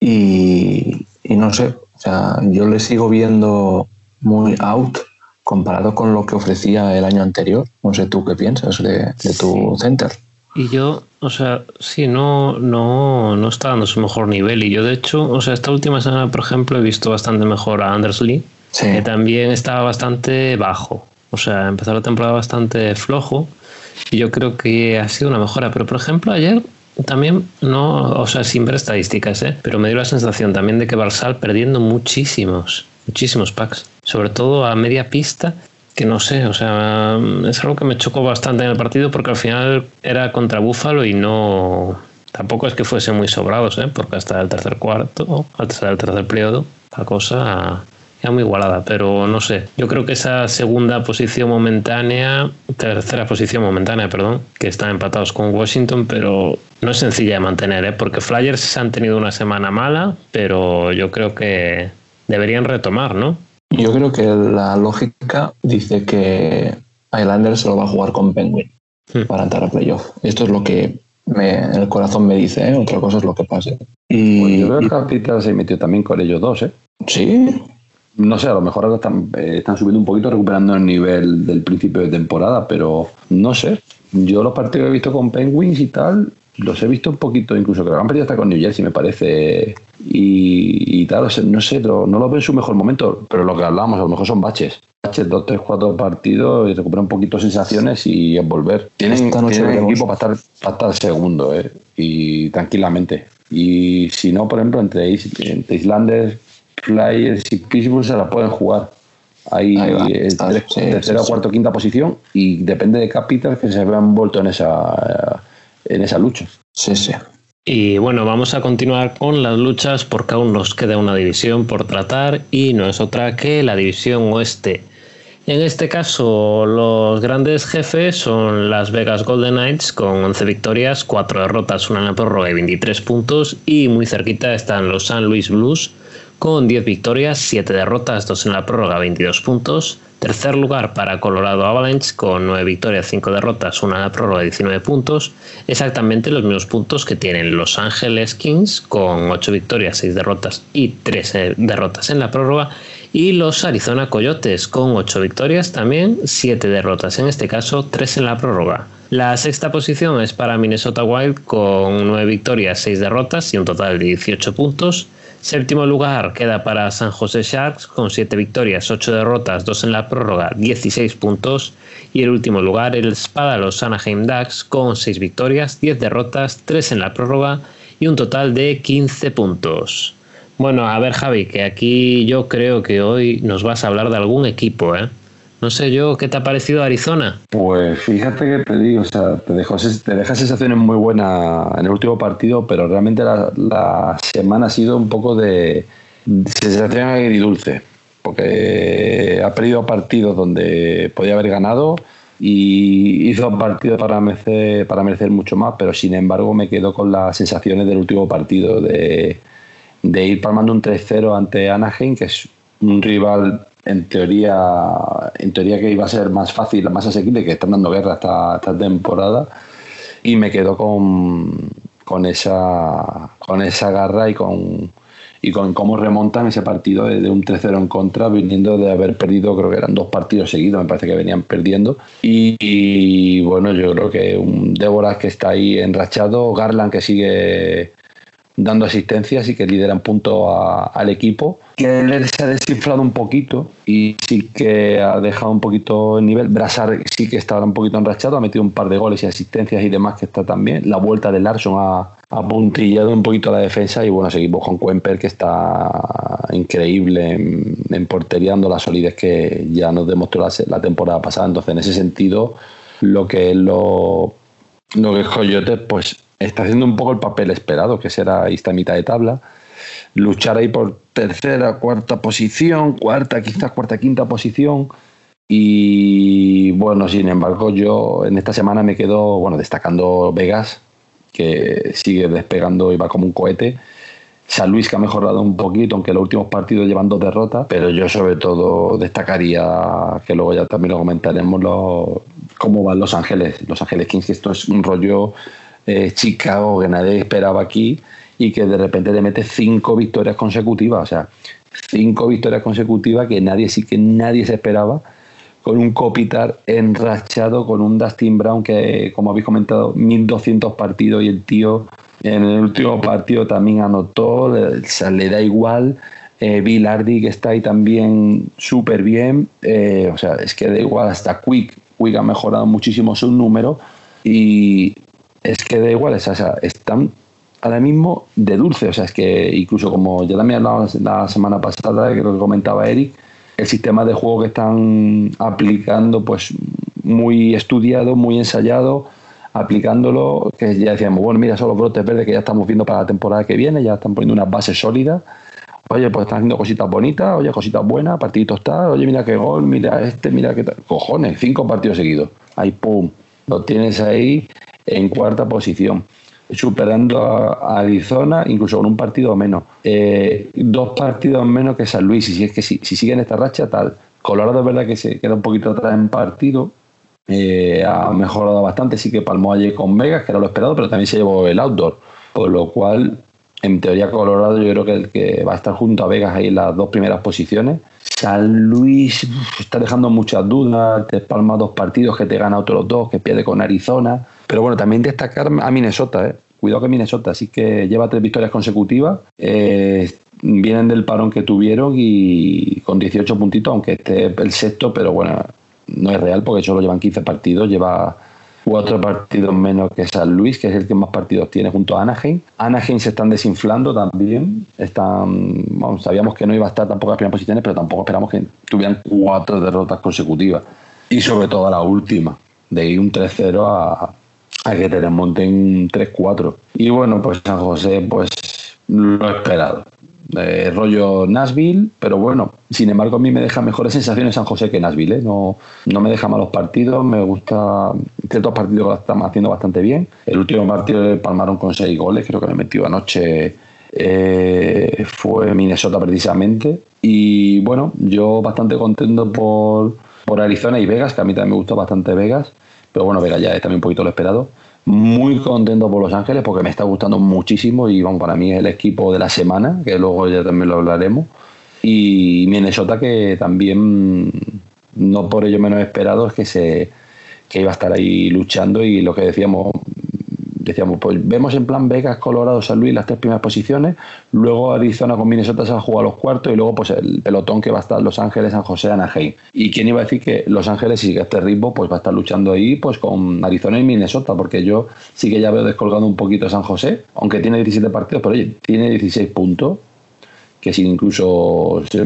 y, y no sé, o sea, yo le sigo viendo muy out comparado con lo que ofrecía el año anterior. No sé tú qué piensas de, tu center. Y yo, o sea, sí, no, no, no está dando su mejor nivel. Y yo, de hecho, o sea, esta última semana, por ejemplo, he visto bastante mejor a Anders Lee, que también estaba bastante bajo. O sea, empezó la temporada bastante flojo. Y yo creo que ha sido una mejora. Pero, por ejemplo, ayer también, no, o sea, sin ver estadísticas, ¿eh? pero me dio la sensación también de que Barsal perdiendo muchísimos muchísimos packs, sobre todo a media pista, que no sé, o sea, es algo que me chocó bastante en el partido porque al final era contra Búfalo y no, tampoco es que fuesen muy sobrados, ¿eh? porque hasta el tercer cuarto, hasta el tercer periodo, la cosa era muy igualada, pero no sé. Yo creo que esa segunda posición momentánea, tercera posición momentánea, perdón, que están empatados con Washington, pero no es sencilla de mantener, ¿eh? porque Flyers han tenido una semana mala, pero yo creo que deberían retomar, ¿no? Yo creo que la lógica dice que Islanders se lo va a jugar con Penguin hmm. para entrar a playoff. Esto es lo que el corazón me dice, ¿eh? otra cosa es lo que pase. Y pues yo creo que Capital se metió también con ellos dos, ¿eh? Sí. No sé, a lo mejor ahora están, eh, están subiendo un poquito, recuperando el nivel del principio de temporada, pero no sé. Yo los partidos que he visto con Penguins y tal, los he visto un poquito, incluso que lo han perdido hasta con New Jersey, me parece. Y, tal, no sé, no lo veo en su mejor momento, pero lo que hablamos, a lo mejor son baches. Baches, dos, tres, cuatro partidos y recuperar un poquito sensaciones y volver. Tienen, tienen equipo para estar, para estar segundo, eh, y tranquilamente. Y si no, por ejemplo, entre, entre Islanders, Flyers y Pittsburgh se la pueden jugar. Ahí, tercera, cuarta, quinta posición y depende de Capital que se vean envuelto en esa en esa lucha. Sí, sí. Y bueno, vamos a continuar con las luchas porque aún nos queda una división por tratar y no es otra que la división oeste. En este caso, los grandes jefes son las Vegas Golden Knights con 11 victorias, 4 derrotas, una en la prórroga y 23 puntos. Y muy cerquita están los San Luis Blues con 10 victorias, 7 derrotas, 2 en la prórroga, 22 puntos. Tercer lugar para Colorado Avalanche con 9 victorias, 5 derrotas, una en la prórroga, 19 puntos. Exactamente los mismos puntos que tienen Los Ángeles Kings con 8 victorias, 6 derrotas y 3 eh, derrotas en la prórroga. Y los Arizona Coyotes con 8 victorias también, 7 derrotas en este caso, 3 en la prórroga. La sexta posición es para Minnesota Wild con 9 victorias, 6 derrotas y un total de 18 puntos. Séptimo lugar queda para San José Sharks con 7 victorias, 8 derrotas, 2 en la prórroga, 16 puntos. Y el último lugar el Espada los Anaheim Ducks con 6 victorias, 10 derrotas, 3 en la prórroga y un total de 15 puntos. Bueno, a ver Javi, que aquí yo creo que hoy nos vas a hablar de algún equipo, ¿eh? No sé yo, ¿qué te ha parecido Arizona? Pues fíjate que o sea, te, dejó, te sensaciones muy buenas en el último partido, pero realmente la, semana ha sido un poco de, sensación agridulce, porque ha perdido partidos donde podía haber ganado y hizo partidos para merecer, para merecer mucho más, pero sin embargo me quedo con las sensaciones del último partido, de, de ir palmando un 3-0 ante Anaheim, que es un rival en teoría, en teoría que iba a ser más fácil, más asequible, que están dando guerra esta, esta temporada. Y me quedo con, con, esa, con esa garra y con, y con cómo remontan ese partido de, un 3-0 en contra, viniendo de haber perdido, creo que eran dos partidos seguidos, me parece que venían perdiendo. Y, bueno, yo creo que un Débora que está ahí enrachado, Garland que sigue dando asistencias y que lidera en punto al equipo. Que se ha desinflado un poquito y sí que ha dejado un poquito el nivel. Brasar sí que está un poquito enrachado, ha metido un par de goles y asistencias y demás que está también. La vuelta de Larson ha, apuntillado un poquito la defensa y bueno, seguimos con Cuemper que está increíble en, porteriando la solidez que ya nos demostró la, temporada pasada. Entonces, en ese sentido, lo que es lo, lo que es Coyote, pues está haciendo un poco el papel esperado, que será esta mitad de tabla. Luchar ahí por tercera, cuarta posición, cuarta, quizás cuarta, quinta posición. Y bueno, sin embargo, yo en esta semana me quedo, bueno, destacando Vegas, que sigue despegando y va como un cohete. San Luis que ha mejorado un poquito, aunque los últimos partidos llevan dos derrotas, pero yo sobre todo destacaría, que luego ya también lo comentaremos, lo, cómo van Los Ángeles, Los Ángeles Kings, que esto es un rollo eh, Chicago que nadie esperaba aquí y que de repente le mete cinco victorias consecutivas, o sea, cinco victorias consecutivas que nadie sí que nadie se esperaba con un Copitar enrachado, con un Dustin Brown que, como habéis comentado, 1200 partidos y el tío en el último partido también anotó, le, da igual. Eh, Bill Hardy que está ahí también súper bien, eh, o sea, es que da igual, hasta Quick, Quick ha mejorado muchísimo su número y es que da igual, o están ahora mismo de dulce, o sea, es que incluso como ya también hablaba la semana pasada, creo que comentaba Eric, el sistema de juego que están aplicando, pues muy estudiado, muy ensayado, aplicándolo, que ya decíamos, bueno, mira, son los brotes verdes que ya estamos viendo para la temporada que viene, ya están poniendo unas bases sólidas. Oye, pues están haciendo cositas bonitas, oye, cositas buenas, partiditos tal, oye, mira qué gol, mira este, mira qué tal. Cojones, cinco partidos seguidos. Ahí, pum, lo tienes ahí en cuarta posición superando a Arizona, incluso con un partido menos. Eh, dos partidos menos que San Luis. Y si es que si, si siguen esta racha, tal. Colorado es verdad que se queda un poquito atrás en partido. Eh, ha mejorado bastante. Sí que palmó ayer con Vegas, que era lo esperado, pero también se llevó el outdoor. Por lo cual, en teoría, Colorado yo creo que el que va a estar junto a Vegas ahí en las dos primeras posiciones. San Luis está dejando muchas dudas. Te palma dos partidos que te gana otros dos, que pierde con Arizona pero bueno, también destacar a Minnesota, ¿eh? Cuidado que Minnesota sí que lleva tres victorias consecutivas. Eh, vienen del parón que tuvieron y con 18 puntitos, aunque esté el sexto, pero bueno, no es real porque solo llevan 15 partidos, lleva cuatro partidos menos que San Luis, que es el que más partidos tiene junto a Anaheim. Anaheim se están desinflando también. Están, sabíamos que no iba a estar tampoco en las primeras posiciones, pero tampoco esperamos que tuvieran cuatro derrotas consecutivas. Y sobre todo la última, de ir un 3-0 a, que te monten 3-4. Y bueno, pues San José, pues lo esperado. Eh, rollo Nashville, pero bueno, sin embargo a mí me deja mejores sensaciones San José que Nashville, ¿eh? no, no me deja malos partidos, me gusta ciertos partidos que lo están haciendo bastante bien. El último partido le palmaron con 6 goles, creo que le metió anoche, eh, fue Minnesota precisamente. Y bueno, yo bastante contento por, por Arizona y Vegas, que a mí también me gustó bastante Vegas. Pero bueno, Vega ya es también un poquito lo esperado. Muy contento por Los Ángeles porque me está gustando muchísimo y vamos, para mí es el equipo de la semana, que luego ya también lo hablaremos. Y Minnesota que también, no por ello menos esperado, es que se que iba a estar ahí luchando y lo que decíamos, decíamos, pues vemos en plan Vegas, Colorado, San Luis las tres primeras posiciones, luego Arizona con Minnesota se va a jugar los cuartos y luego pues el pelotón que va a estar Los Ángeles, San José, Anaheim. ¿Y quién iba a decir que Los Ángeles, si sigue este ritmo, pues va a estar luchando ahí pues con Arizona y Minnesota? Porque yo sí que ya veo descolgado un poquito San José, aunque tiene 17 partidos, pero oye, tiene 16 puntos, que si incluso se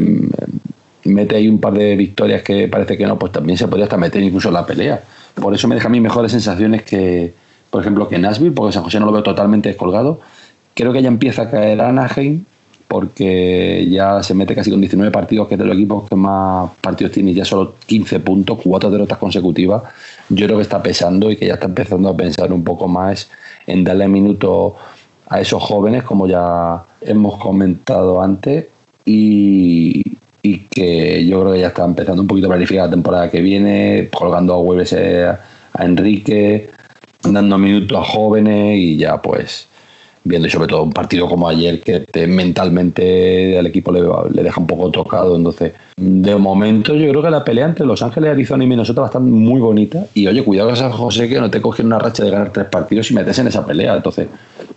mete ahí un par de victorias que parece que no, pues también se podría hasta meter incluso en la pelea. Por eso me deja a mí mejores sensaciones que, por ejemplo, que Nashville, porque San José no lo veo totalmente descolgado. Creo que ya empieza a caer Anaheim, porque ya se mete casi con 19 partidos, que es de los equipos que más partidos tiene, ya solo 15 puntos, cuatro derrotas consecutivas. Yo creo que está pesando y que ya está empezando a pensar un poco más en darle minutos a esos jóvenes, como ya hemos comentado antes, y, que yo creo que ya está empezando un poquito a planificar la temporada que viene, colgando a Hueves a Enrique, dando minutos a jóvenes y ya pues viendo sobre todo un partido como ayer que mentalmente al equipo le, le, deja un poco tocado. Entonces, de momento yo creo que la pelea entre Los Ángeles, Arizona y Minnesota va a estar muy bonita. Y oye, cuidado con San José que no te cogen una racha de ganar tres partidos y metes en esa pelea. Entonces,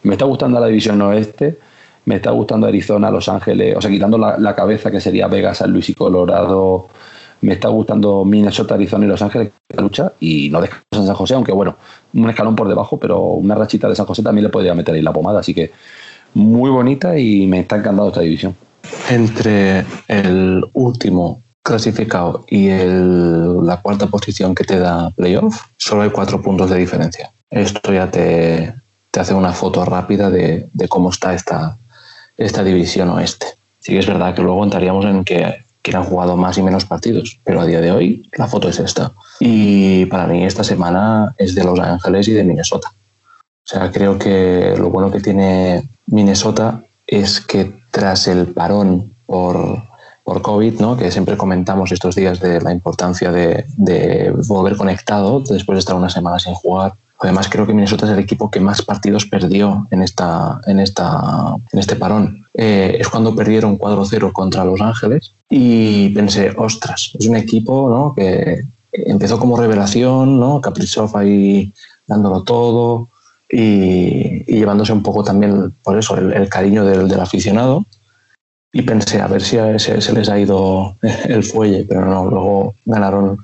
me está gustando la división oeste. Me está gustando Arizona, Los Ángeles, o sea, quitando la, cabeza que sería Vegas, San Luis y Colorado, me está gustando Minnesota, Arizona y Los Ángeles la lucha y no descansa en San José, aunque bueno, un escalón por debajo, pero una rachita de San José también le podría meter ahí la pomada, así que muy bonita y me está encantando esta división. Entre el último clasificado y la cuarta posición que te da playoff, solo hay cuatro puntos de diferencia. Esto ya te, hace una foto rápida de, cómo está esta, esta división oeste. Sí que es verdad que luego entraríamos en que que han jugado más y menos partidos, pero a día de hoy la foto es esta. Y para mí esta semana es de Los Ángeles y de Minnesota. O sea, creo que lo bueno que tiene Minnesota es que tras el parón por, por COVID, ¿no? que siempre comentamos estos días de la importancia de, de volver conectado después de estar una semana sin jugar, Además, creo que Minnesota es el equipo que más partidos perdió en, esta, en, esta, en este parón. Eh, es cuando perdieron 4-0 contra Los Ángeles y pensé, ostras, es un equipo ¿no? que empezó como revelación, ¿no? Kaprizov ahí dándolo todo y, llevándose un poco también, por eso, el, cariño del, aficionado. Y pensé, a ver si se, se les ha ido el fuelle, pero no, luego ganaron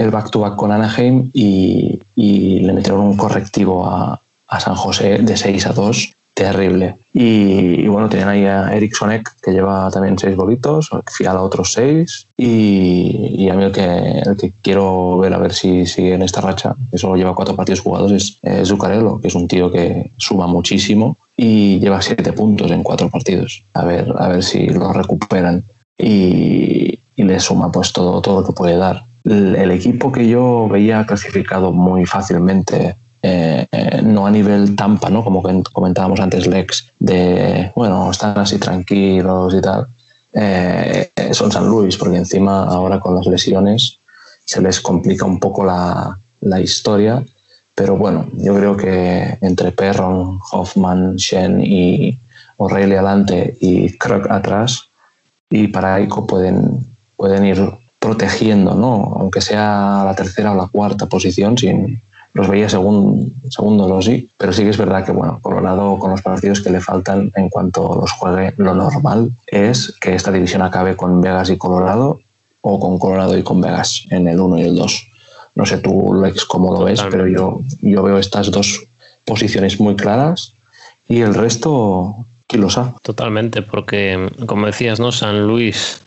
el back-to-back con Anaheim y, le metieron un correctivo a, San José de 6 a 2 terrible. Y, bueno, tenían ahí a Eric Sonek, que lleva también 6 bolitos, Fial a otros 6. Y, a mí el que, el que quiero ver a ver si sigue en esta racha, que solo lleva 4 partidos jugados, es, Zuccarello, que es un tío que suma muchísimo y lleva 7 puntos en 4 partidos. A ver, a ver si lo recuperan y, le suma pues todo, todo lo que puede dar el equipo que yo veía clasificado muy fácilmente, eh, no a nivel Tampa, ¿no? como comentábamos antes Lex, de, bueno, están así tranquilos y tal, eh, son San Luis, porque encima ahora con las lesiones se les complica un poco la, la historia, pero bueno, yo creo que entre Perron, Hoffman, Shen y O'Reilly adelante y Krug atrás, y para Aiko pueden, pueden ir protegiendo, ¿no? aunque sea la tercera o la cuarta posición, sin, los veía según, segundos o sí, pero sí que es verdad que, bueno, Colorado con los partidos que le faltan en cuanto los juegue, lo normal es que esta división acabe con Vegas y Colorado o con Colorado y con Vegas en el 1 y el 2. No sé tú, Lex, cómo lo ves, pero yo, yo veo estas dos posiciones muy claras y el resto, ¿quién lo sabe? Totalmente, porque como decías, ¿no? San Luis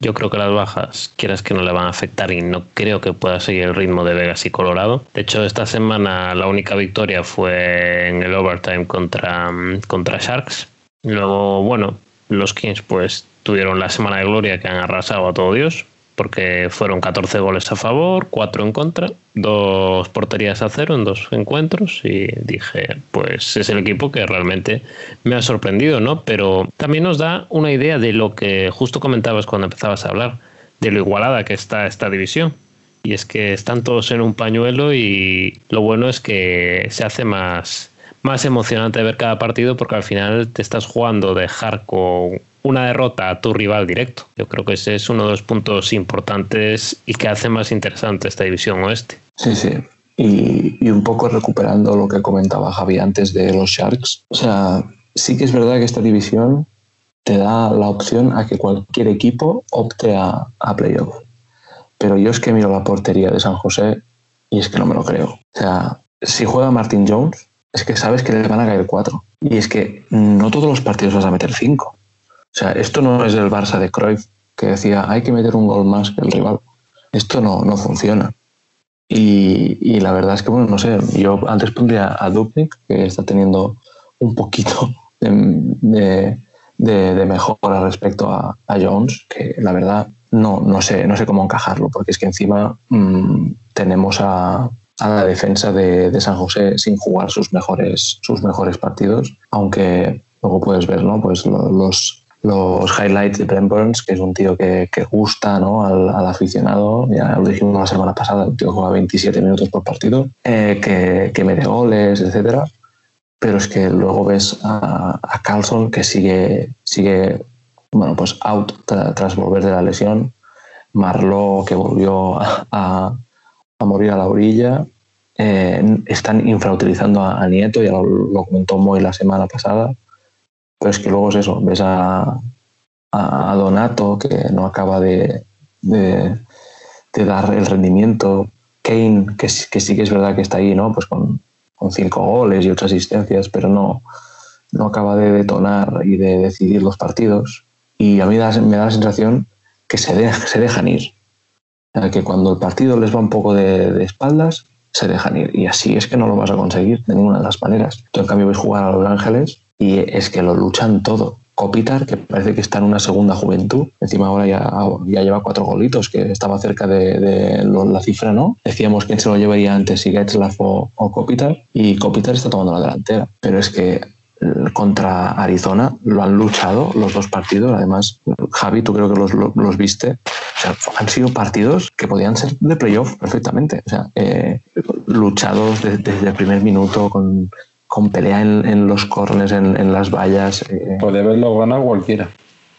yo creo que las bajas, quieras que no le van a afectar y no creo que pueda seguir el ritmo de Vegas y Colorado. De hecho, esta semana la única victoria fue en el overtime contra, contra Sharks. Luego, bueno, los Kings pues tuvieron la semana de gloria que han arrasado a todo Dios porque fueron 14 goles a favor, 4 en contra, dos porterías a cero en dos encuentros y dije, pues es el equipo que realmente me ha sorprendido, ¿no? Pero también nos da una idea de lo que justo comentabas cuando empezabas a hablar, de lo igualada que está esta división. Y es que están todos en un pañuelo y lo bueno es que se hace más, más emocionante ver cada partido porque al final te estás jugando dejar con una derrota a tu rival directo. Yo creo que ese es uno de los puntos importantes y que hace más interesante esta división oeste. Sí, sí. Y, un poco recuperando lo que comentaba Javi antes de los Sharks. O sea, sí que es verdad que esta división te da la opción a que cualquier equipo opte a, a playoff. Pero yo es que miro la portería de San José y es que no me lo creo. O sea, si juega Martin Jones, es que sabes que le van a caer cuatro. Y es que no todos los partidos vas a meter cinco. O sea, esto no es el Barça de Cruyff, que decía, hay que meter un gol más que el rival. Esto no, no funciona. Y, la verdad es que, bueno, no sé, yo antes pondría a Dubnik, que está teniendo un poquito de, de, mejora respecto a, Jones, que la verdad no, no, sé, no sé cómo encajarlo, porque es que encima mm, tenemos a, a la defensa de, de, San José sin jugar sus mejores, sus mejores partidos, aunque luego puedes ver ¿no? pues los, los highlights de Brent Burns, que es un tío que, que gusta ¿no? al, aficionado, ya lo dijimos la semana pasada, el tío juega 27 minutos por partido, eh, que, que mete goles, etcétera pero es que luego ves a, a Carlson que sigue, sigue bueno, pues out tras volver de la lesión, Marlo que volvió a, morir a la orilla, eh, están infrautilizando a, Nieto, ya lo, comentó Moy la semana pasada, pero es que luego es eso, ves a, a Donato que no acaba de, de, dar el rendimiento, Kane que, que sí que es verdad que está ahí, ¿no? Pues con, con cinco goles y ocho asistencias, pero no, no acaba de detonar y de decidir los partidos. Y a mí me da la sensación que se, se dejan ir. que cuando el partido les va un poco de, espaldas, se dejan ir. Y así es que no lo vas a conseguir de ninguna de las maneras. Tú, en cambio, ves jugar a Los Ángeles y es que lo luchan todo. Copitar, que parece que está en una segunda juventud, encima ahora ya, ya lleva cuatro golitos, que estaba cerca de, la cifra, ¿no? Decíamos quién se lo llevaría antes, si Getzlaff o, o Kopitar, y Kopitar está tomando la delantera. Pero es que eh, contra Arizona lo han luchado los dos partidos. Además, Javi, tú creo que los, los viste. O sea, han sido partidos que podían ser de playoff perfectamente. O sea, eh, luchados desde el primer minuto con con pelea en, los cornes, en, las vallas. Eh. Puede haberlo ganado cualquiera.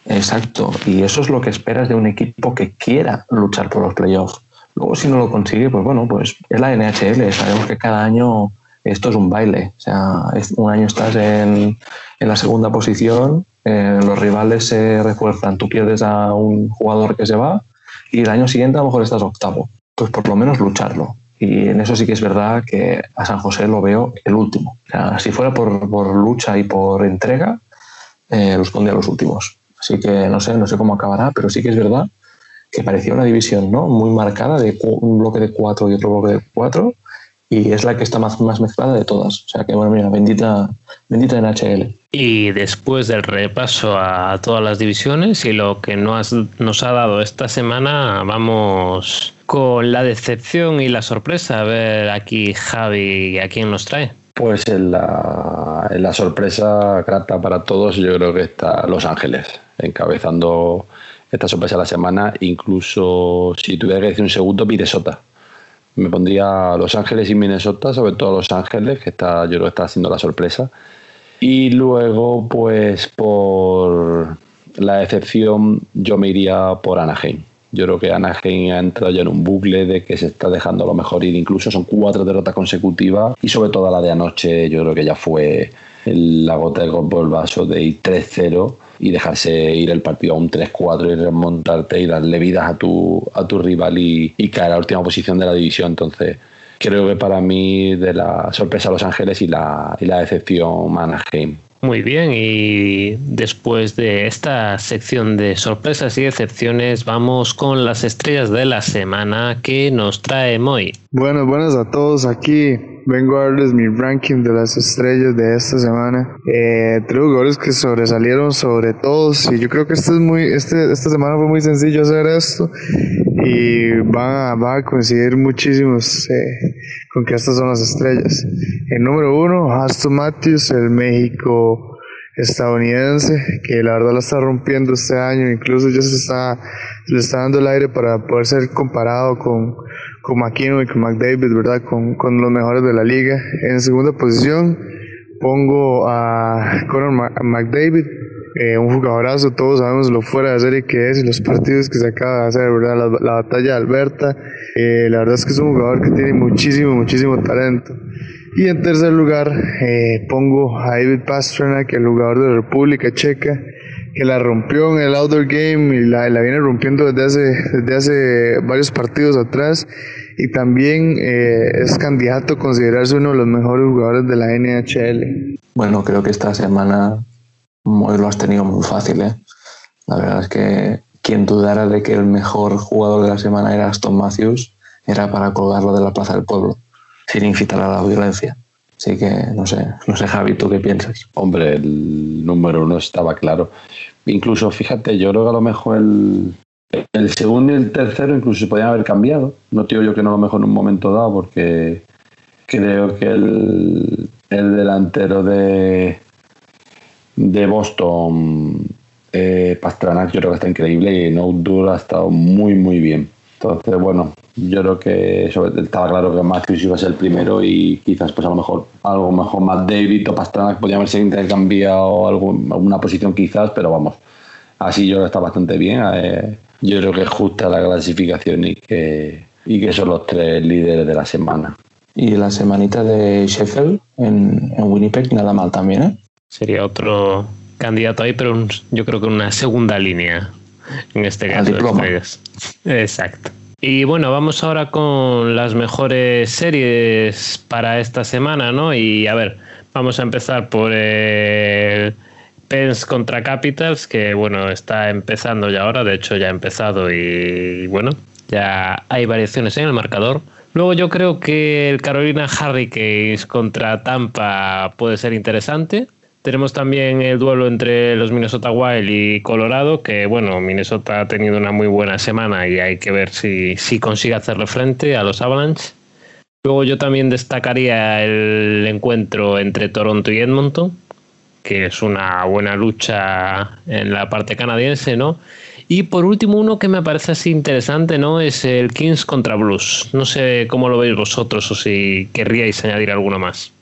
Exacto, y eso es lo que esperas de un equipo que quiera luchar por los playoffs. Luego, si no lo consigue, pues bueno, pues es la NHL. Sabemos que cada año esto es un baile. O sea, un año estás en, la segunda posición, eh, los rivales se refuerzan, tú pierdes a un jugador que se va y el año siguiente a lo mejor estás octavo. Pues por lo menos lucharlo. Y en eso sí que es verdad que a San José lo veo el último. O sea, si fuera por, por lucha y por entrega, eh, los pondría los últimos. Así que no sé, no sé cómo acabará, pero sí que es verdad que parecía una división ¿no? muy marcada de un bloque de cuatro y otro bloque de cuatro y es la que está más, más mezclada de todas. O sea que, bueno, mira, bendita, bendita NHL. Y después del repaso a todas las divisiones y lo que nos, nos ha dado esta semana, vamos con la decepción y la sorpresa. A ver aquí Javi, ¿a quién nos trae? Pues en la, sorpresa grata para todos, yo creo que está Los Ángeles, encabezando esta sorpresa de la semana. Incluso si tuviera que decir un segundo, Minnesota. Me pondría Los Ángeles y Minnesota, sobre todo Los Ángeles, que está, yo creo que está haciendo la sorpresa. Y luego, pues por la decepción, yo me iría por Anaheim. Yo creo que Anaheim ha entrado ya en un bucle de que se está dejando a lo mejor ir. Incluso son cuatro derrotas consecutivas y sobre todo la de anoche yo creo que ya fue la gota del golpe el vaso de ir 3-0 y dejarse ir el partido a un 3-4 y remontarte y darle vidas a tu, a tu rival y, caer a la última posición de la división. Entonces creo que para mí de la sorpresa a Los Ángeles y la decepción Anaheim. Muy bien, y después de esta sección de sorpresas y decepciones, vamos con las estrellas de la semana que nos trae Moy. Buenas, buenas a todos aquí. Vengo a darles mi ranking de las estrellas de esta semana. Eh, tres jugadores que sobresalieron sobre todos. Y yo creo que este es muy, este, esta semana fue muy sencillo hacer esto. Y van a, a coincidir muchísimos eh, con que estas son las estrellas. El número uno, Aston Matthews, el México estadounidense, que la verdad la está rompiendo este año. Incluso ya se está, le está dando el aire para poder ser comparado con con McKinnon y con McDavid, ¿verdad? Con, con los mejores de la liga. En segunda posición pongo a Conor McDavid, eh, un jugadorazo, todos sabemos lo fuera de serie que es y los partidos que se acaba de hacer, ¿verdad? La, batalla de Alberta, eh, la verdad es que es un jugador que tiene muchísimo, muchísimo talento. Y en tercer lugar eh, pongo a David es el jugador de la República Checa, que la rompió en el outdoor game y la, la viene rompiendo desde hace, desde hace varios partidos atrás y también eh, es candidato a considerarse uno de los mejores jugadores de la NHL. Bueno, creo que esta semana lo has tenido muy fácil. ¿eh? La verdad es que quien dudara de que el mejor jugador de la semana era Aston Matthews era para colgarlo de la Plaza del Pueblo, sin incitar a la violencia. Así que no sé, no sé Javi, ¿tú qué piensas? Hombre, el número uno estaba claro. Incluso, fíjate, yo creo que a lo mejor el, el segundo y el tercero incluso se podían haber cambiado. No digo yo que no lo mejor en un momento dado, porque creo que el, delantero de, de Boston, eh, Pastranac, yo creo que está increíble y No ha estado muy, muy bien. Entonces, bueno, Yo creo que estaba claro que Matthews iba a ser el primero y quizás pues a lo mejor algo mejor más David o Pastrana que podría haberse intercambiado alguna posición quizás, pero vamos, así yo creo que está bastante bien. Eh, yo creo que es justa la clasificación y que, y que son los tres líderes de la semana. Y la semanita de Sheffield en, en Winnipeg, nada mal también, ¿eh? Sería otro candidato ahí, pero yo creo que una segunda línea en este caso. Exacto. Y bueno, vamos ahora con las mejores series para esta semana, ¿no? Y a ver, vamos a empezar por el Pens contra Capitals, que bueno, está empezando ya ahora, de hecho ya ha empezado y bueno, ya hay variaciones en el marcador. Luego yo creo que el Carolina Hurricanes contra Tampa puede ser interesante. Tenemos también el duelo entre los Minnesota Wild y Colorado, que bueno, Minnesota ha tenido una muy buena semana y hay que ver si, si consigue hacerle frente a los Avalanche. Luego yo también destacaría el encuentro entre Toronto y Edmonton, que es una buena lucha en la parte canadiense, ¿no? Y por último, uno que me parece así interesante, ¿no? Es el Kings contra Blues. No sé cómo lo veis vosotros o si querríais añadir alguno más.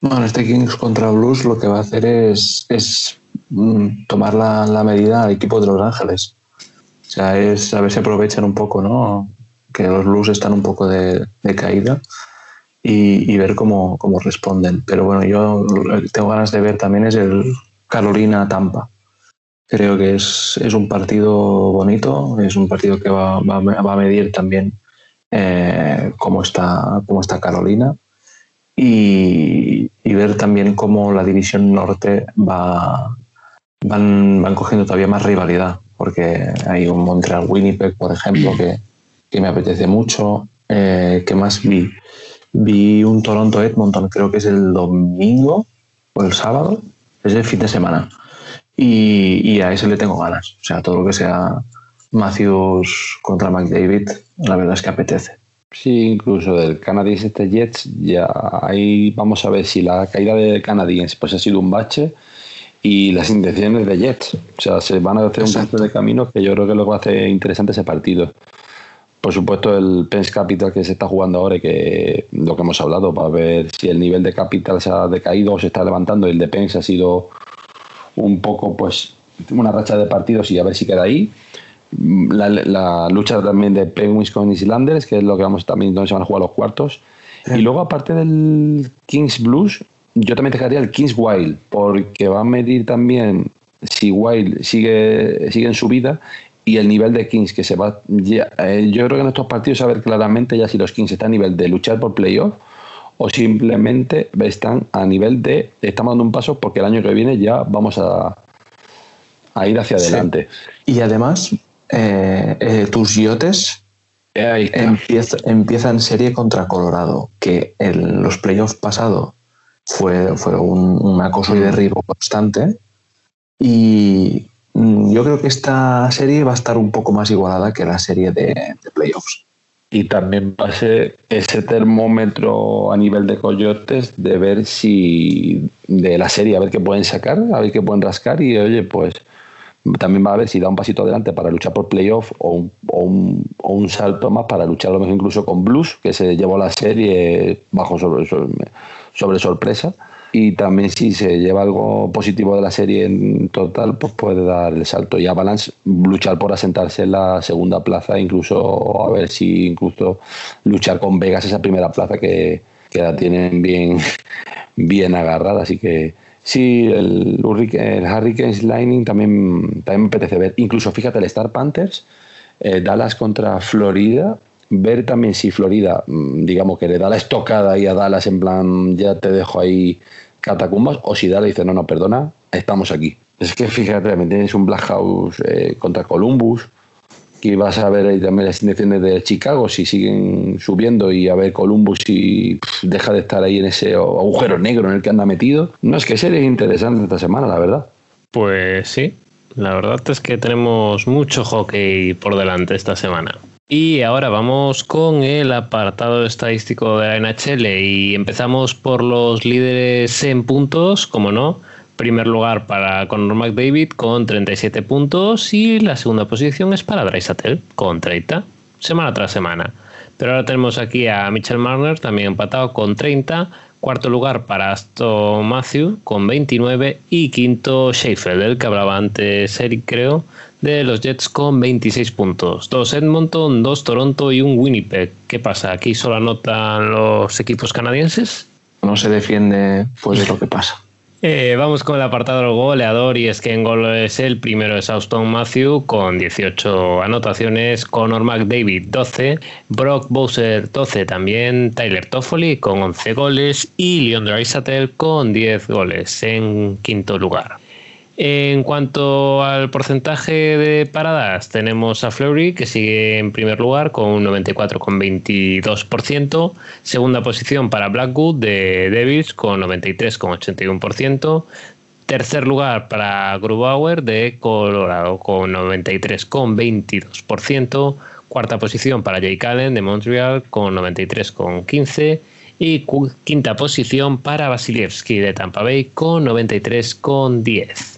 Bueno, este Kings contra Blues lo que va a hacer es, es mm, tomar la, medida al equipo de Los Ángeles. O sea, es a ver si aprovechan un poco, ¿no? Que los Blues están un poco de, caída y, ver cómo, cómo, responden. Pero bueno, yo tengo ganas de ver también es el Carolina-Tampa. Creo que es, es, un partido bonito, es un partido que va, va, a medir también eh, cómo, está, cómo está Carolina y, ver también cómo la división norte va, van, van cogiendo todavía más rivalidad, porque hay un Montreal Winnipeg, por ejemplo, que, que me apetece mucho. Eh, ¿Qué más vi? Vi un Toronto Edmonton, creo que es el domingo o el sábado, es el fin de semana. Y, y, a ese le tengo ganas. O sea, todo lo que sea Matthews contra McDavid, la verdad es que apetece. Sí, incluso del Canadiens este Jets, ya ahí vamos a ver si la caída de Canadiens pues ha sido un bache y las intenciones de Jets. O sea, se van a hacer un cruce de camino que yo creo que lo va a hacer interesante ese partido. Por supuesto, el Pens Capital que se está jugando ahora y que lo que hemos hablado, para ver si el nivel de Capital se ha decaído o se está levantando y el de Pens ha sido un poco, pues, una racha de partidos y a ver si queda ahí la, lucha también de Penguins con Islanders, que es lo que vamos también donde se van a jugar los cuartos. Y luego, aparte del Kings Blues, yo también dejaría el Kings Wild, porque va a medir también si Wild sigue, sigue en su vida y el nivel de Kings que se va. Eh, yo creo que en estos partidos a ver claramente ya si los Kings están a nivel de luchar por playoff o simplemente están a nivel de estamos dando un paso porque el año que viene ya vamos a, a ir hacia adelante. Y además, eh, eh, tus yotes empieza, en serie contra Colorado, que en los playoffs pasados fue, fue un, acoso y derribo constante. Y mm, yo creo que esta serie va a estar un poco más igualada que la serie de, playoffs. Y también va a ser ese termómetro a nivel de coyotes de ver si de la serie, a ver qué pueden sacar, a ver qué pueden rascar y oye, pues también va a ver si da un pasito adelante para luchar por playoff o un, o un, salto más para luchar a lo mejor incluso con Blues, que se llevó la serie bajo sobre, sobre, sorpresa. Y también si se lleva algo positivo de la serie en total, pues puede dar el salto. Y Avalanche luchar por asentarse en la segunda plaza, incluso a ver si incluso luchar con Vegas esa primera plaza que, que la tienen bien, bien agarrada. Así que Sí, el, el Hurricanes Lightning también, también me apetece ver. Incluso fíjate, el Star Panthers, eh, Dallas contra Florida, ver también si Florida, mm, digamos que le da la estocada ahí a Dallas en plan, ya te dejo ahí catacumbas, o si Dallas dice, no, no, perdona, estamos aquí. Es que fíjate, también tienes un Black House eh, contra Columbus, que vas a ver ahí también las intenciones de Chicago si siguen subiendo y a ver Columbus y deja de estar ahí en ese agujero negro en el que anda metido. No es que sería interesante esta semana, la verdad. Pues sí, la verdad es que tenemos mucho hockey por delante esta semana. Y ahora vamos con el apartado estadístico de la NHL y empezamos por los líderes en puntos, como no. Primer lugar para Conor McDavid con 37 puntos y la segunda posición es para Draisaitl con 30, semana tras semana. Pero ahora tenemos aquí a Mitchell Marner también empatado con 30. Cuarto lugar para Aston Matthew con 29 y quinto Sheffield, el que hablaba antes Eric creo, de los Jets con 26 puntos. Dos Edmonton, dos Toronto y un Winnipeg. ¿Qué pasa? ¿Aquí solo anotan los equipos canadienses? No se defiende pues de lo que pasa. Eh, vamos con el apartado goleador y es que en gol es el primero es Austin Matthew con 18 anotaciones, Conor McDavid 12, Brock Bowser 12 también, Tyler Toffoli con 11 goles y Leon Draisaitl con 10 goles en quinto lugar. En cuanto al porcentaje de paradas, tenemos a Fleury que sigue en primer lugar con un 94,22%. Segunda posición para Blackwood de Devils con 93,81%. Tercer lugar para Grubauer de Colorado con 93,22%. Cuarta posición para Jake Allen de Montreal con 93,15%. Y quinta posición para Vasilievski de Tampa Bay con 93,10%.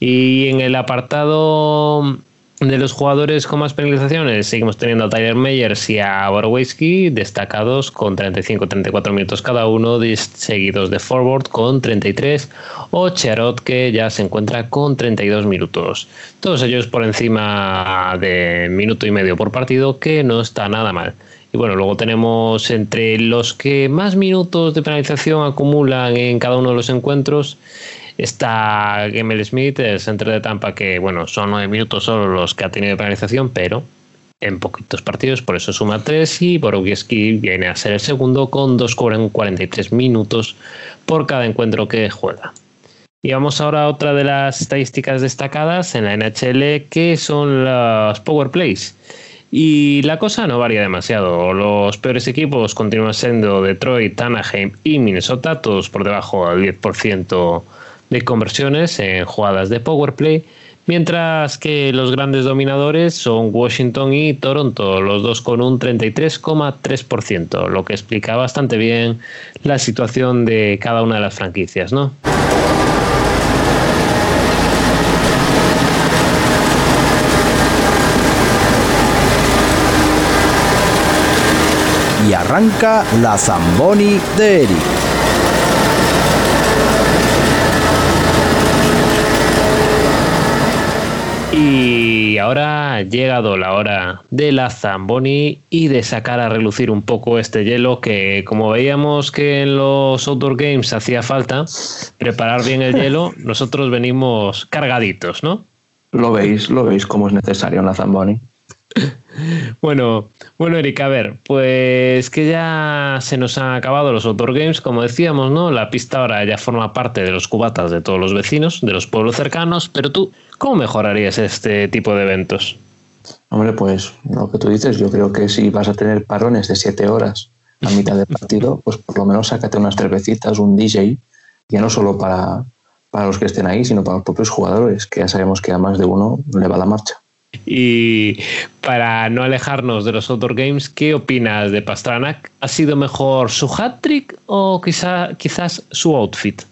Y en el apartado de los jugadores con más penalizaciones, seguimos teniendo a Tyler Meyers y a Borowski destacados con 35-34 minutos cada uno, seguidos de Forward con 33 o Charot que ya se encuentra con 32 minutos. Todos ellos por encima de minuto y medio por partido, que no está nada mal. Y bueno, luego tenemos entre los que más minutos de penalización acumulan en cada uno de los encuentros Está Gemel Smith, el centro de Tampa, que bueno, son nueve minutos solo los que ha tenido penalización, pero en poquitos partidos, por eso suma tres y Borowski viene a ser el segundo con 2,43 minutos por cada encuentro que juega. Y vamos ahora a otra de las estadísticas destacadas en la NHL, que son las Power Plays. Y la cosa no varía demasiado. Los peores equipos continúan siendo Detroit, Anaheim y Minnesota, todos por debajo del 10% de conversiones en jugadas de power play, mientras que los grandes dominadores son Washington y Toronto, los dos con un 33,3%, lo que explica bastante bien la situación de cada una de las franquicias, ¿no? Y arranca la Zamboni de Eric. Y ahora ha llegado la hora de la Zamboni y de sacar a relucir un poco este hielo que como veíamos que en los Outdoor Games hacía falta preparar bien el hielo, nosotros venimos cargaditos, ¿no? Lo veis, lo veis como es necesario en la Zamboni. Bueno, bueno, Eric, a ver, pues que ya se nos han acabado los Outdoor Games, como decíamos, ¿no? La pista ahora ya forma parte de los cubatas de todos los vecinos, de los pueblos cercanos, pero tú, ¿cómo mejorarías este tipo de eventos? Hombre, pues lo que tú dices, yo creo que si vas a tener parones de siete horas a mitad del partido, pues por lo menos sácate unas cervecitas, un DJ, ya no solo para, para los que estén ahí, sino para los propios jugadores, que ya sabemos que a más de uno le va la marcha. Y para no alejarnos de los outdoor games, ¿qué opinas de Pastranak? ¿Ha sido mejor su hat-trick o quizá, quizás su outfit?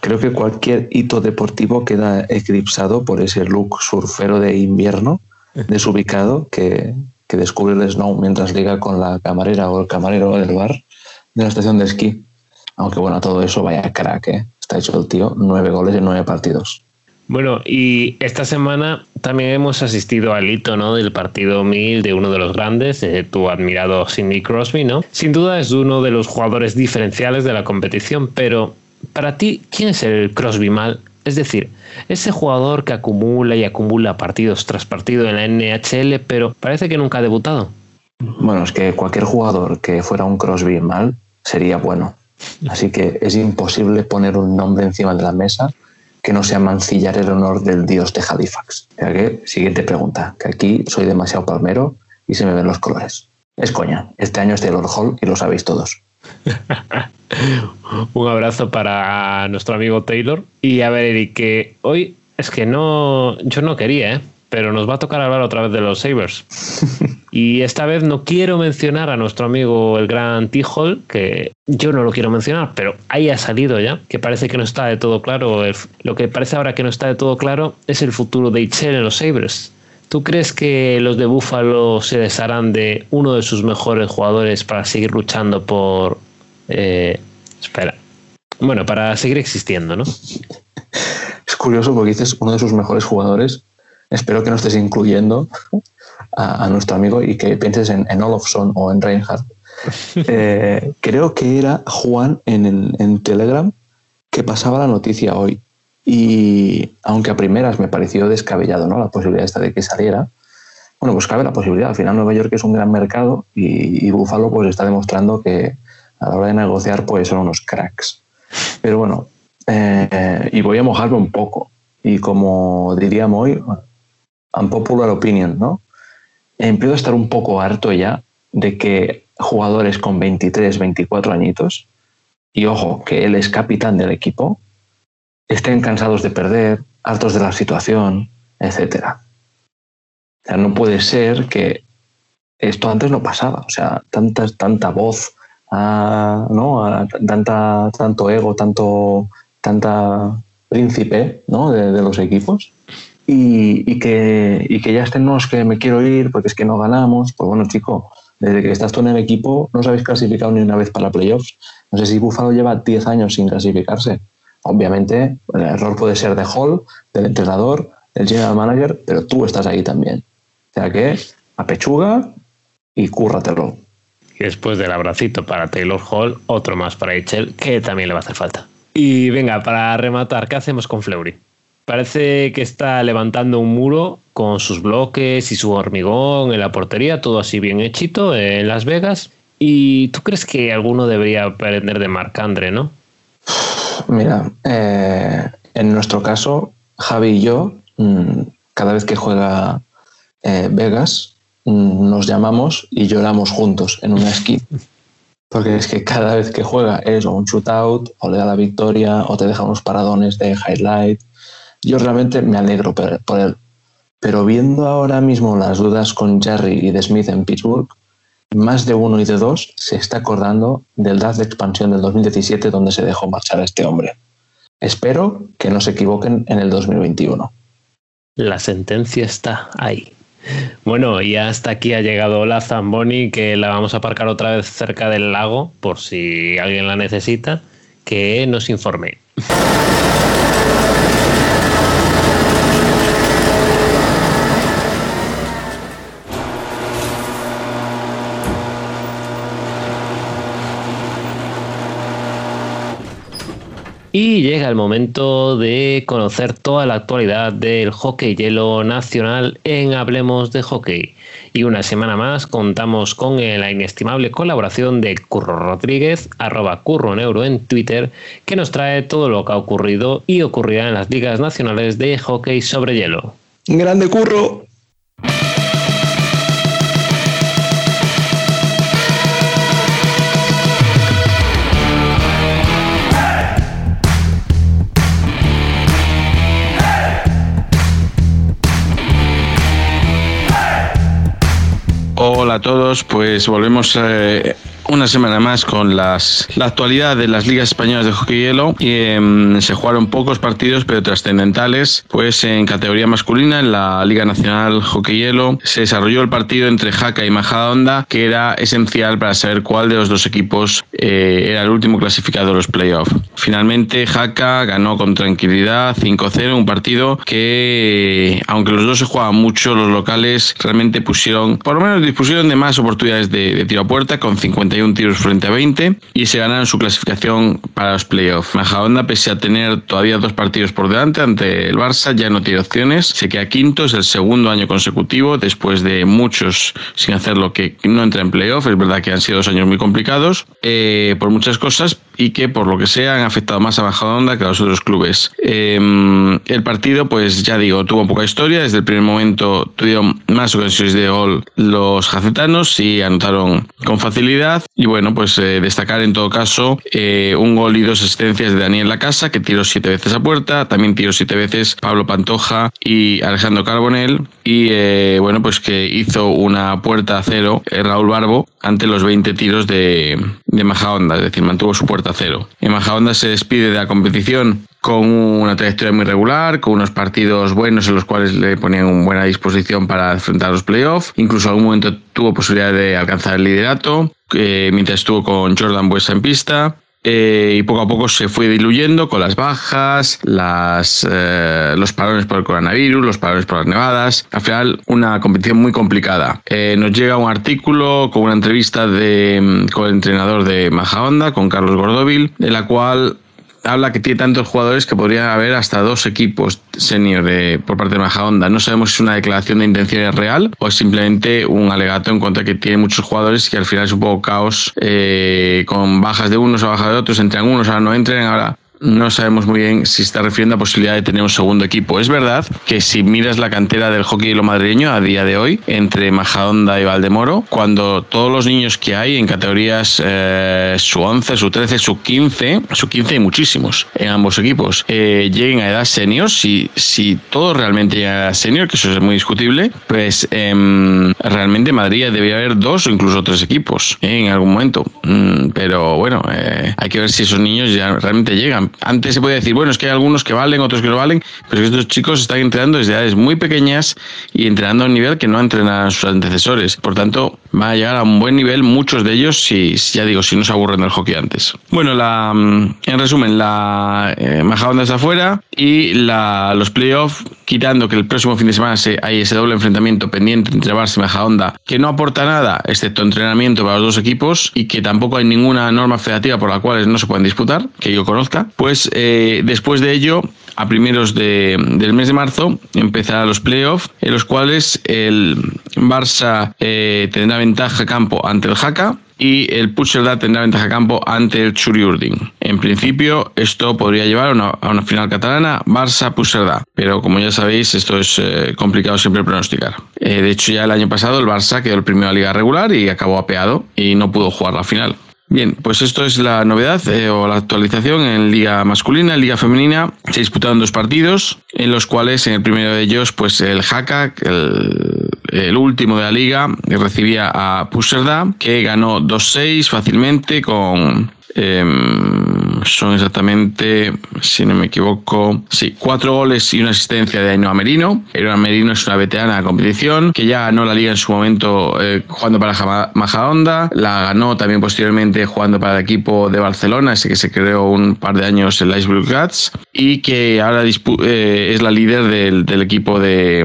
Creo que cualquier hito deportivo queda eclipsado por ese look surfero de invierno desubicado que, que descubre el Snow mientras liga con la camarera o el camarero del bar de la estación de esquí. Aunque bueno, todo eso vaya crack, ¿eh? Está hecho el tío, nueve goles en nueve partidos. Bueno, y esta semana también hemos asistido al hito ¿no? del partido 1000 de uno de los grandes, de tu admirado Sidney Crosby, ¿no? Sin duda es uno de los jugadores diferenciales de la competición, pero para ti, ¿quién es el Crosby mal? Es decir, ese jugador que acumula y acumula partidos tras partido en la NHL, pero parece que nunca ha debutado. Bueno, es que cualquier jugador que fuera un Crosby mal sería bueno. Así que es imposible poner un nombre encima de la mesa que no sea mancillar el honor del dios de Halifax. siguiente pregunta, que aquí soy demasiado palmero y se me ven los colores. Es coña, este año es Taylor Hall y lo sabéis todos. Un abrazo para nuestro amigo Taylor. Y a ver, Eric, que hoy es que no, yo no quería, ¿eh? pero nos va a tocar hablar otra vez de los Sabres. y esta vez no quiero mencionar a nuestro amigo el gran T-Hall, que yo no lo quiero mencionar, pero ahí ha salido ya, que parece que no está de todo claro. lo que parece ahora que no está de todo claro es el futuro de Itzel en los Sabres. ¿Tú crees que los de Buffalo se desharán de uno de sus mejores jugadores para seguir luchando por... Eh, espera. Bueno, para seguir existiendo, ¿no? Es curioso porque dices uno de sus mejores jugadores. Espero que no estés incluyendo a, nuestro amigo y que pienses en, en Olofsson o en Reinhardt. Eh, creo que era Juan en, en Telegram que pasaba la noticia hoy. Y aunque a primeras me pareció descabellado ¿no? la posibilidad esta de que saliera, bueno, pues cabe la posibilidad. Al final Nueva York es un gran mercado y, Buffalo pues está demostrando que a la hora de negociar pues son unos cracks. Pero bueno, eh, y voy a mojarme un poco. Y como diríamos hoy, unpopular opinion, ¿no? Empiezo a estar un poco harto ya de que jugadores con 23, 24 añitos, y ojo, que él es capitán del equipo, estén cansados de perder, hartos de la situación, etc. O sea, no puede ser que esto antes no pasaba. O sea, tanta, tanta voz, ah, ¿no? tanta, tanto ego, tanto, tanta príncipe ¿no? de, los equipos. Y, que, y que ya estén, no, es que me quiero ir porque es que no ganamos. Pues bueno, chico, desde que estás tú en el equipo no os habéis clasificado ni una vez para playoffs. No sé si Buffalo lleva 10 años sin clasificarse. Obviamente, el error puede ser de Hall, del entrenador, del general manager, pero tú estás ahí también. O sea que, a pechuga y cúrratelo. Y después del abracito para Taylor Hall, otro más para Eichel, que también le va a hacer falta. Y venga, para rematar, ¿qué hacemos con Fleury? Parece que está levantando un muro con sus bloques y su hormigón en la portería, todo así bien hechito en Las Vegas. ¿Y tú crees que alguno debería aprender de Marc Andre, no? Mira, eh, en nuestro caso, Javi y yo, mm, cada vez que juega eh, Vegas, mm, nos llamamos y lloramos juntos en una esquina. Porque es que cada vez que juega es o un shootout, o le da la victoria, o te deja unos paradones de highlight. Yo realmente me alegro por él. Pero viendo ahora mismo las dudas con Jerry y de Smith en Pittsburgh, más de uno y de dos se está acordando del draft de expansión del 2017 donde se dejó marchar a este hombre. Espero que no se equivoquen en el 2021. La sentencia está ahí. Bueno, y hasta aquí ha llegado la Zamboni, que la vamos a aparcar otra vez cerca del lago, por si alguien la necesita, que nos informe. Y llega el momento de conocer toda la actualidad del hockey hielo nacional en Hablemos de Hockey. Y una semana más contamos con la inestimable colaboración de Curro Rodríguez, arroba Curro Neuro en Twitter, que nos trae todo lo que ha ocurrido y ocurrirá en las ligas nacionales de hockey sobre hielo. Grande Curro. A todos, pues volvemos eh, una semana más con las, la actualidad de las ligas españolas de hockey hielo. Y, em, se jugaron pocos partidos, pero trascendentales. Pues en categoría masculina, en la Liga Nacional Hockey Hielo, se desarrolló el partido entre Jaca y Majadahonda, que era esencial para saber cuál de los dos equipos eh, era el último clasificado de los playoffs. Finalmente, Jaca ganó con tranquilidad 5-0, un partido que, aunque los dos se jugaban mucho, los locales realmente pusieron, por lo menos dispusieron de más oportunidades de, de tiro a puerta, con 50 un tiros frente a 20 y se ganaron su clasificación para los playoffs. Majadahonda, pese a tener todavía dos partidos por delante ante el Barça, ya no tiene opciones. Se queda quinto, es el segundo año consecutivo después de muchos sin hacer lo que no entra en playoff. Es verdad que han sido dos años muy complicados eh, por muchas cosas y que por lo que sea han afectado más a Majadahonda que a los otros clubes. Em, el partido, pues ya digo, tuvo poca historia. Desde el primer momento tuvieron más ocasiones de gol los jacetanos y anotaron con facilidad. Y bueno, pues eh, destacar en todo caso eh, un gol y dos asistencias de Daniel Lacasa, que tiró siete veces a puerta, también tiró siete veces Pablo Pantoja y Alejandro Carbonell, y eh, bueno, pues que hizo una puerta a cero Raúl Barbo ante los 20 tiros de, de Majahonda, es decir, mantuvo su puerta En Majadahonda se despide de la competición con una trayectoria muy regular, con unos partidos buenos en los cuales le ponían una buena disposición para enfrentar los playoffs. Incluso en algún momento tuvo posibilidad de alcanzar el liderato, eh, mientras estuvo con Jordan Buesa en pista. Eh, y poco a poco se fue diluyendo con las bajas, eh, los parones por el coronavirus, los parones por las nevadas. Al final, una competición muy complicada. Eh, nos llega un artículo con una entrevista de, con el entrenador de Majahonda, con Carlos Gordovil, en la cual habla que tiene tantos jugadores que podría haber hasta dos equipos senior por parte de Majahonda. No sabemos si es una declaración de intenciones real o simplemente un alegato en cuanto a que tiene muchos jugadores que al final es un poco caos eh, con bajas de unos o bajas de otros, entran unos, ahora no entren, ahora no sabemos muy bien si está refiriendo a la posibilidad de tener un segundo equipo. Es verdad que si miras la cantera del hockey lo madrileño a día de hoy, entre Majadahonda y Valdemoro, cuando todos los niños que hay en categorías eh, su 11, su 13, su 15, su 15 hay muchísimos en ambos equipos, eh, lleguen a edad senior, si, si todos realmente llegan a edad senior, que eso es muy discutible, pues em, realmente en Madrid debería haber dos o incluso tres equipos eh, en algún momento. Mm, pero bueno, hay que ver si esos niños ya realmente llegan antes se podía decir, bueno, es que hay algunos que valen, otros que no valen, pero estos chicos están entrenando desde edades muy pequeñas y entrenando a un nivel que no entrenan sus antecesores. Por tanto, van a llegar a un buen nivel muchos de ellos si, ya digo, si no se aburren del hockey antes. Bueno, la, mm, en resumen, la eh, Majadahonda está afuera y la, los playoffs, quitando que el próximo fin de semana se, hay ese doble enfrentamiento pendiente entre Barça y Majadahonda, que no aporta nada excepto entrenamiento para los dos equipos y que tampoco hay ninguna norma federativa por la cual no se pueden disputar, que yo conozca, pues eh, después de ello, a primeros de, del mes de marzo, empezarán los playoffs, en los cuales el Barça eh, tendrá ventaja campo ante el Jaca y el Puigcerdá tendrá ventaja campo ante el Churiurdin. En principio, esto podría llevar a una, final catalana Barça-Puigcerdá, pero como ya sabéis, esto es eh, complicado siempre pronosticar. de hecho, ya el año pasado el Barça quedó el primero a liga regular y acabó apeado y no pudo jugar la final. Bien, pues esto es la novedad eh, o la actualización en Liga Masculina, en Liga Femenina. Se disputaron dos partidos, en los cuales en el primero de ellos, pues el Haka, el, último de la liga, recibía a Puserda, que ganó 2-6 fácilmente con Em, son exactamente, si no me equivoco, sí, cuatro goles y una asistencia de Ainhoa Merino. Ainhoa Merino es una veterana de competición que ya ganó la liga en su momento eh, jugando para Majadahonda, la ganó también posteriormente jugando para el equipo de Barcelona, ese que se creó un par de años el Ice Blue Cats y que ahora eh, es la líder del, equipo de,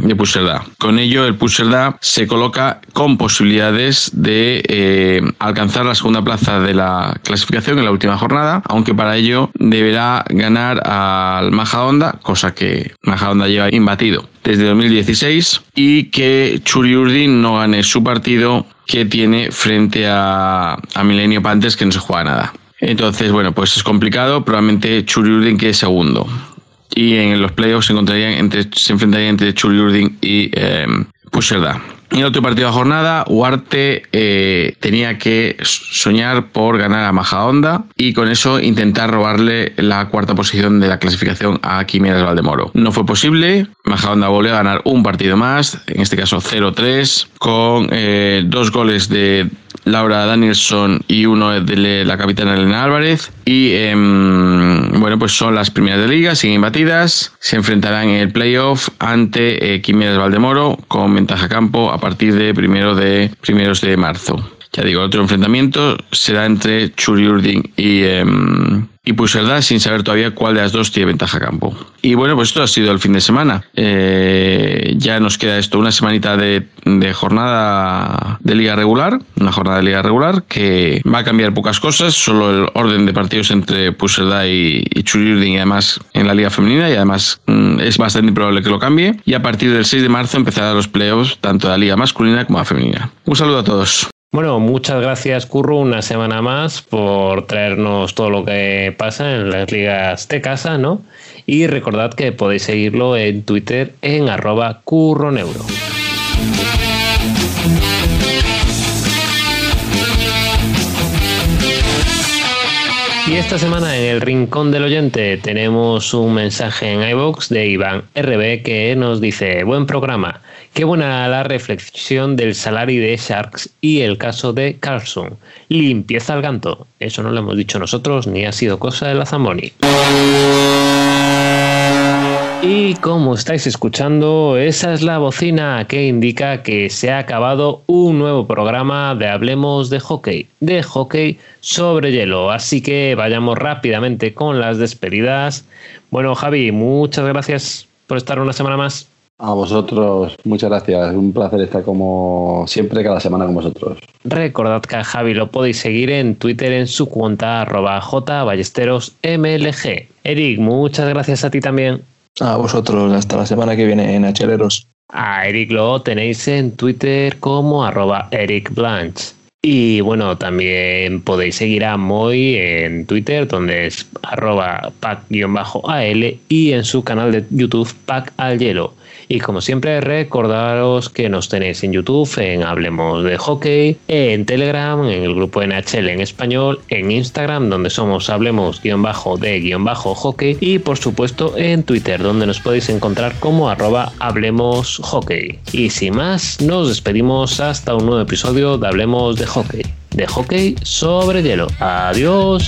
de Con ello, el Puigcerdá se coloca con posibilidades de eh, alcanzar la segunda plaza de la clasificación en la última jornada, aunque para ello deberá ganar al Majadahonda, cosa que Majadahonda lleva imbatido desde 2016, y que Churiurdin no gane su partido que tiene frente a, Milenio Pantes, que no se juega nada. Entonces, bueno, pues es complicado, probablemente Churiurdin quede segundo. Y en los playoffs se, encontrarían entre, se enfrentarían entre Churiurdin y eh, en el otro partido de la jornada, Huarte eh, tenía que soñar por ganar a Majahonda y con eso intentar robarle la cuarta posición de la clasificación a Quimeras Valdemoro. No fue posible, Majahonda volvió a ganar un partido más, en este caso 0-3, con eh, dos goles de Laura Danielson y uno de la capitana Elena Álvarez. Y em, bueno, pues son las primeras de liga, siguen batidas. Se enfrentarán en el playoff ante eh, Valdemoro con ventaja campo a partir de primero de primeros de marzo. Ya digo, otro enfrentamiento será entre Churiurdin y, eh, sin saber todavía cuál de las dos tiene ventaja campo. Y bueno, pues esto ha sido el fin de semana. Eh, ya nos queda esto, una semanita de, jornada de liga regular, una jornada de liga regular que va a cambiar pocas cosas, solo el orden de partidos entre Puigcerdá y, y y además en la liga femenina y además mm, es bastante improbable que lo cambie. Y a partir del 6 de marzo empezarán los playoffs tanto de la liga masculina como la femenina. Un saludo a todos. Bueno, muchas gracias Curro una semana más por traernos todo lo que pasa en las ligas de casa, ¿no? Y recordad que podéis seguirlo en Twitter en arroba curroneuro. Y esta semana en el Rincón del Oyente tenemos un mensaje en iVox de Iván RB que nos dice, buen programa, qué buena la reflexión del salario de Sharks y el caso de Carlson. Limpieza al ganto. Eso no lo hemos dicho nosotros ni ha sido cosa de la Zamboni. Y como estáis escuchando, esa es la bocina que indica que se ha acabado un nuevo programa de Hablemos de Hockey, de hockey sobre hielo. Así que vayamos rápidamente con las despedidas. Bueno, Javi, muchas gracias por estar una semana más. A vosotros, muchas gracias. Un placer estar como siempre, cada semana con vosotros. Recordad que a Javi lo podéis seguir en Twitter en su cuenta arroba jballesterosmlg. Eric, muchas gracias a ti también. A vosotros, hasta la semana que viene en Acheleros. A Eric lo tenéis en Twitter como arroba Eric Blanche. Y bueno, también podéis seguir a Moy en Twitter, donde es arroba pack-al y en su canal de YouTube Pack al Hielo. Y como siempre, recordaros que nos tenéis en YouTube, en Hablemos de Hockey, en Telegram, en el grupo NHL en español, en Instagram, donde somos Hablemos-de-hockey, y por supuesto en Twitter, donde nos podéis encontrar como arroba Hablemos Hockey. Y sin más, nos despedimos hasta un nuevo episodio de Hablemos de Hockey. De hockey sobre hielo. Adiós.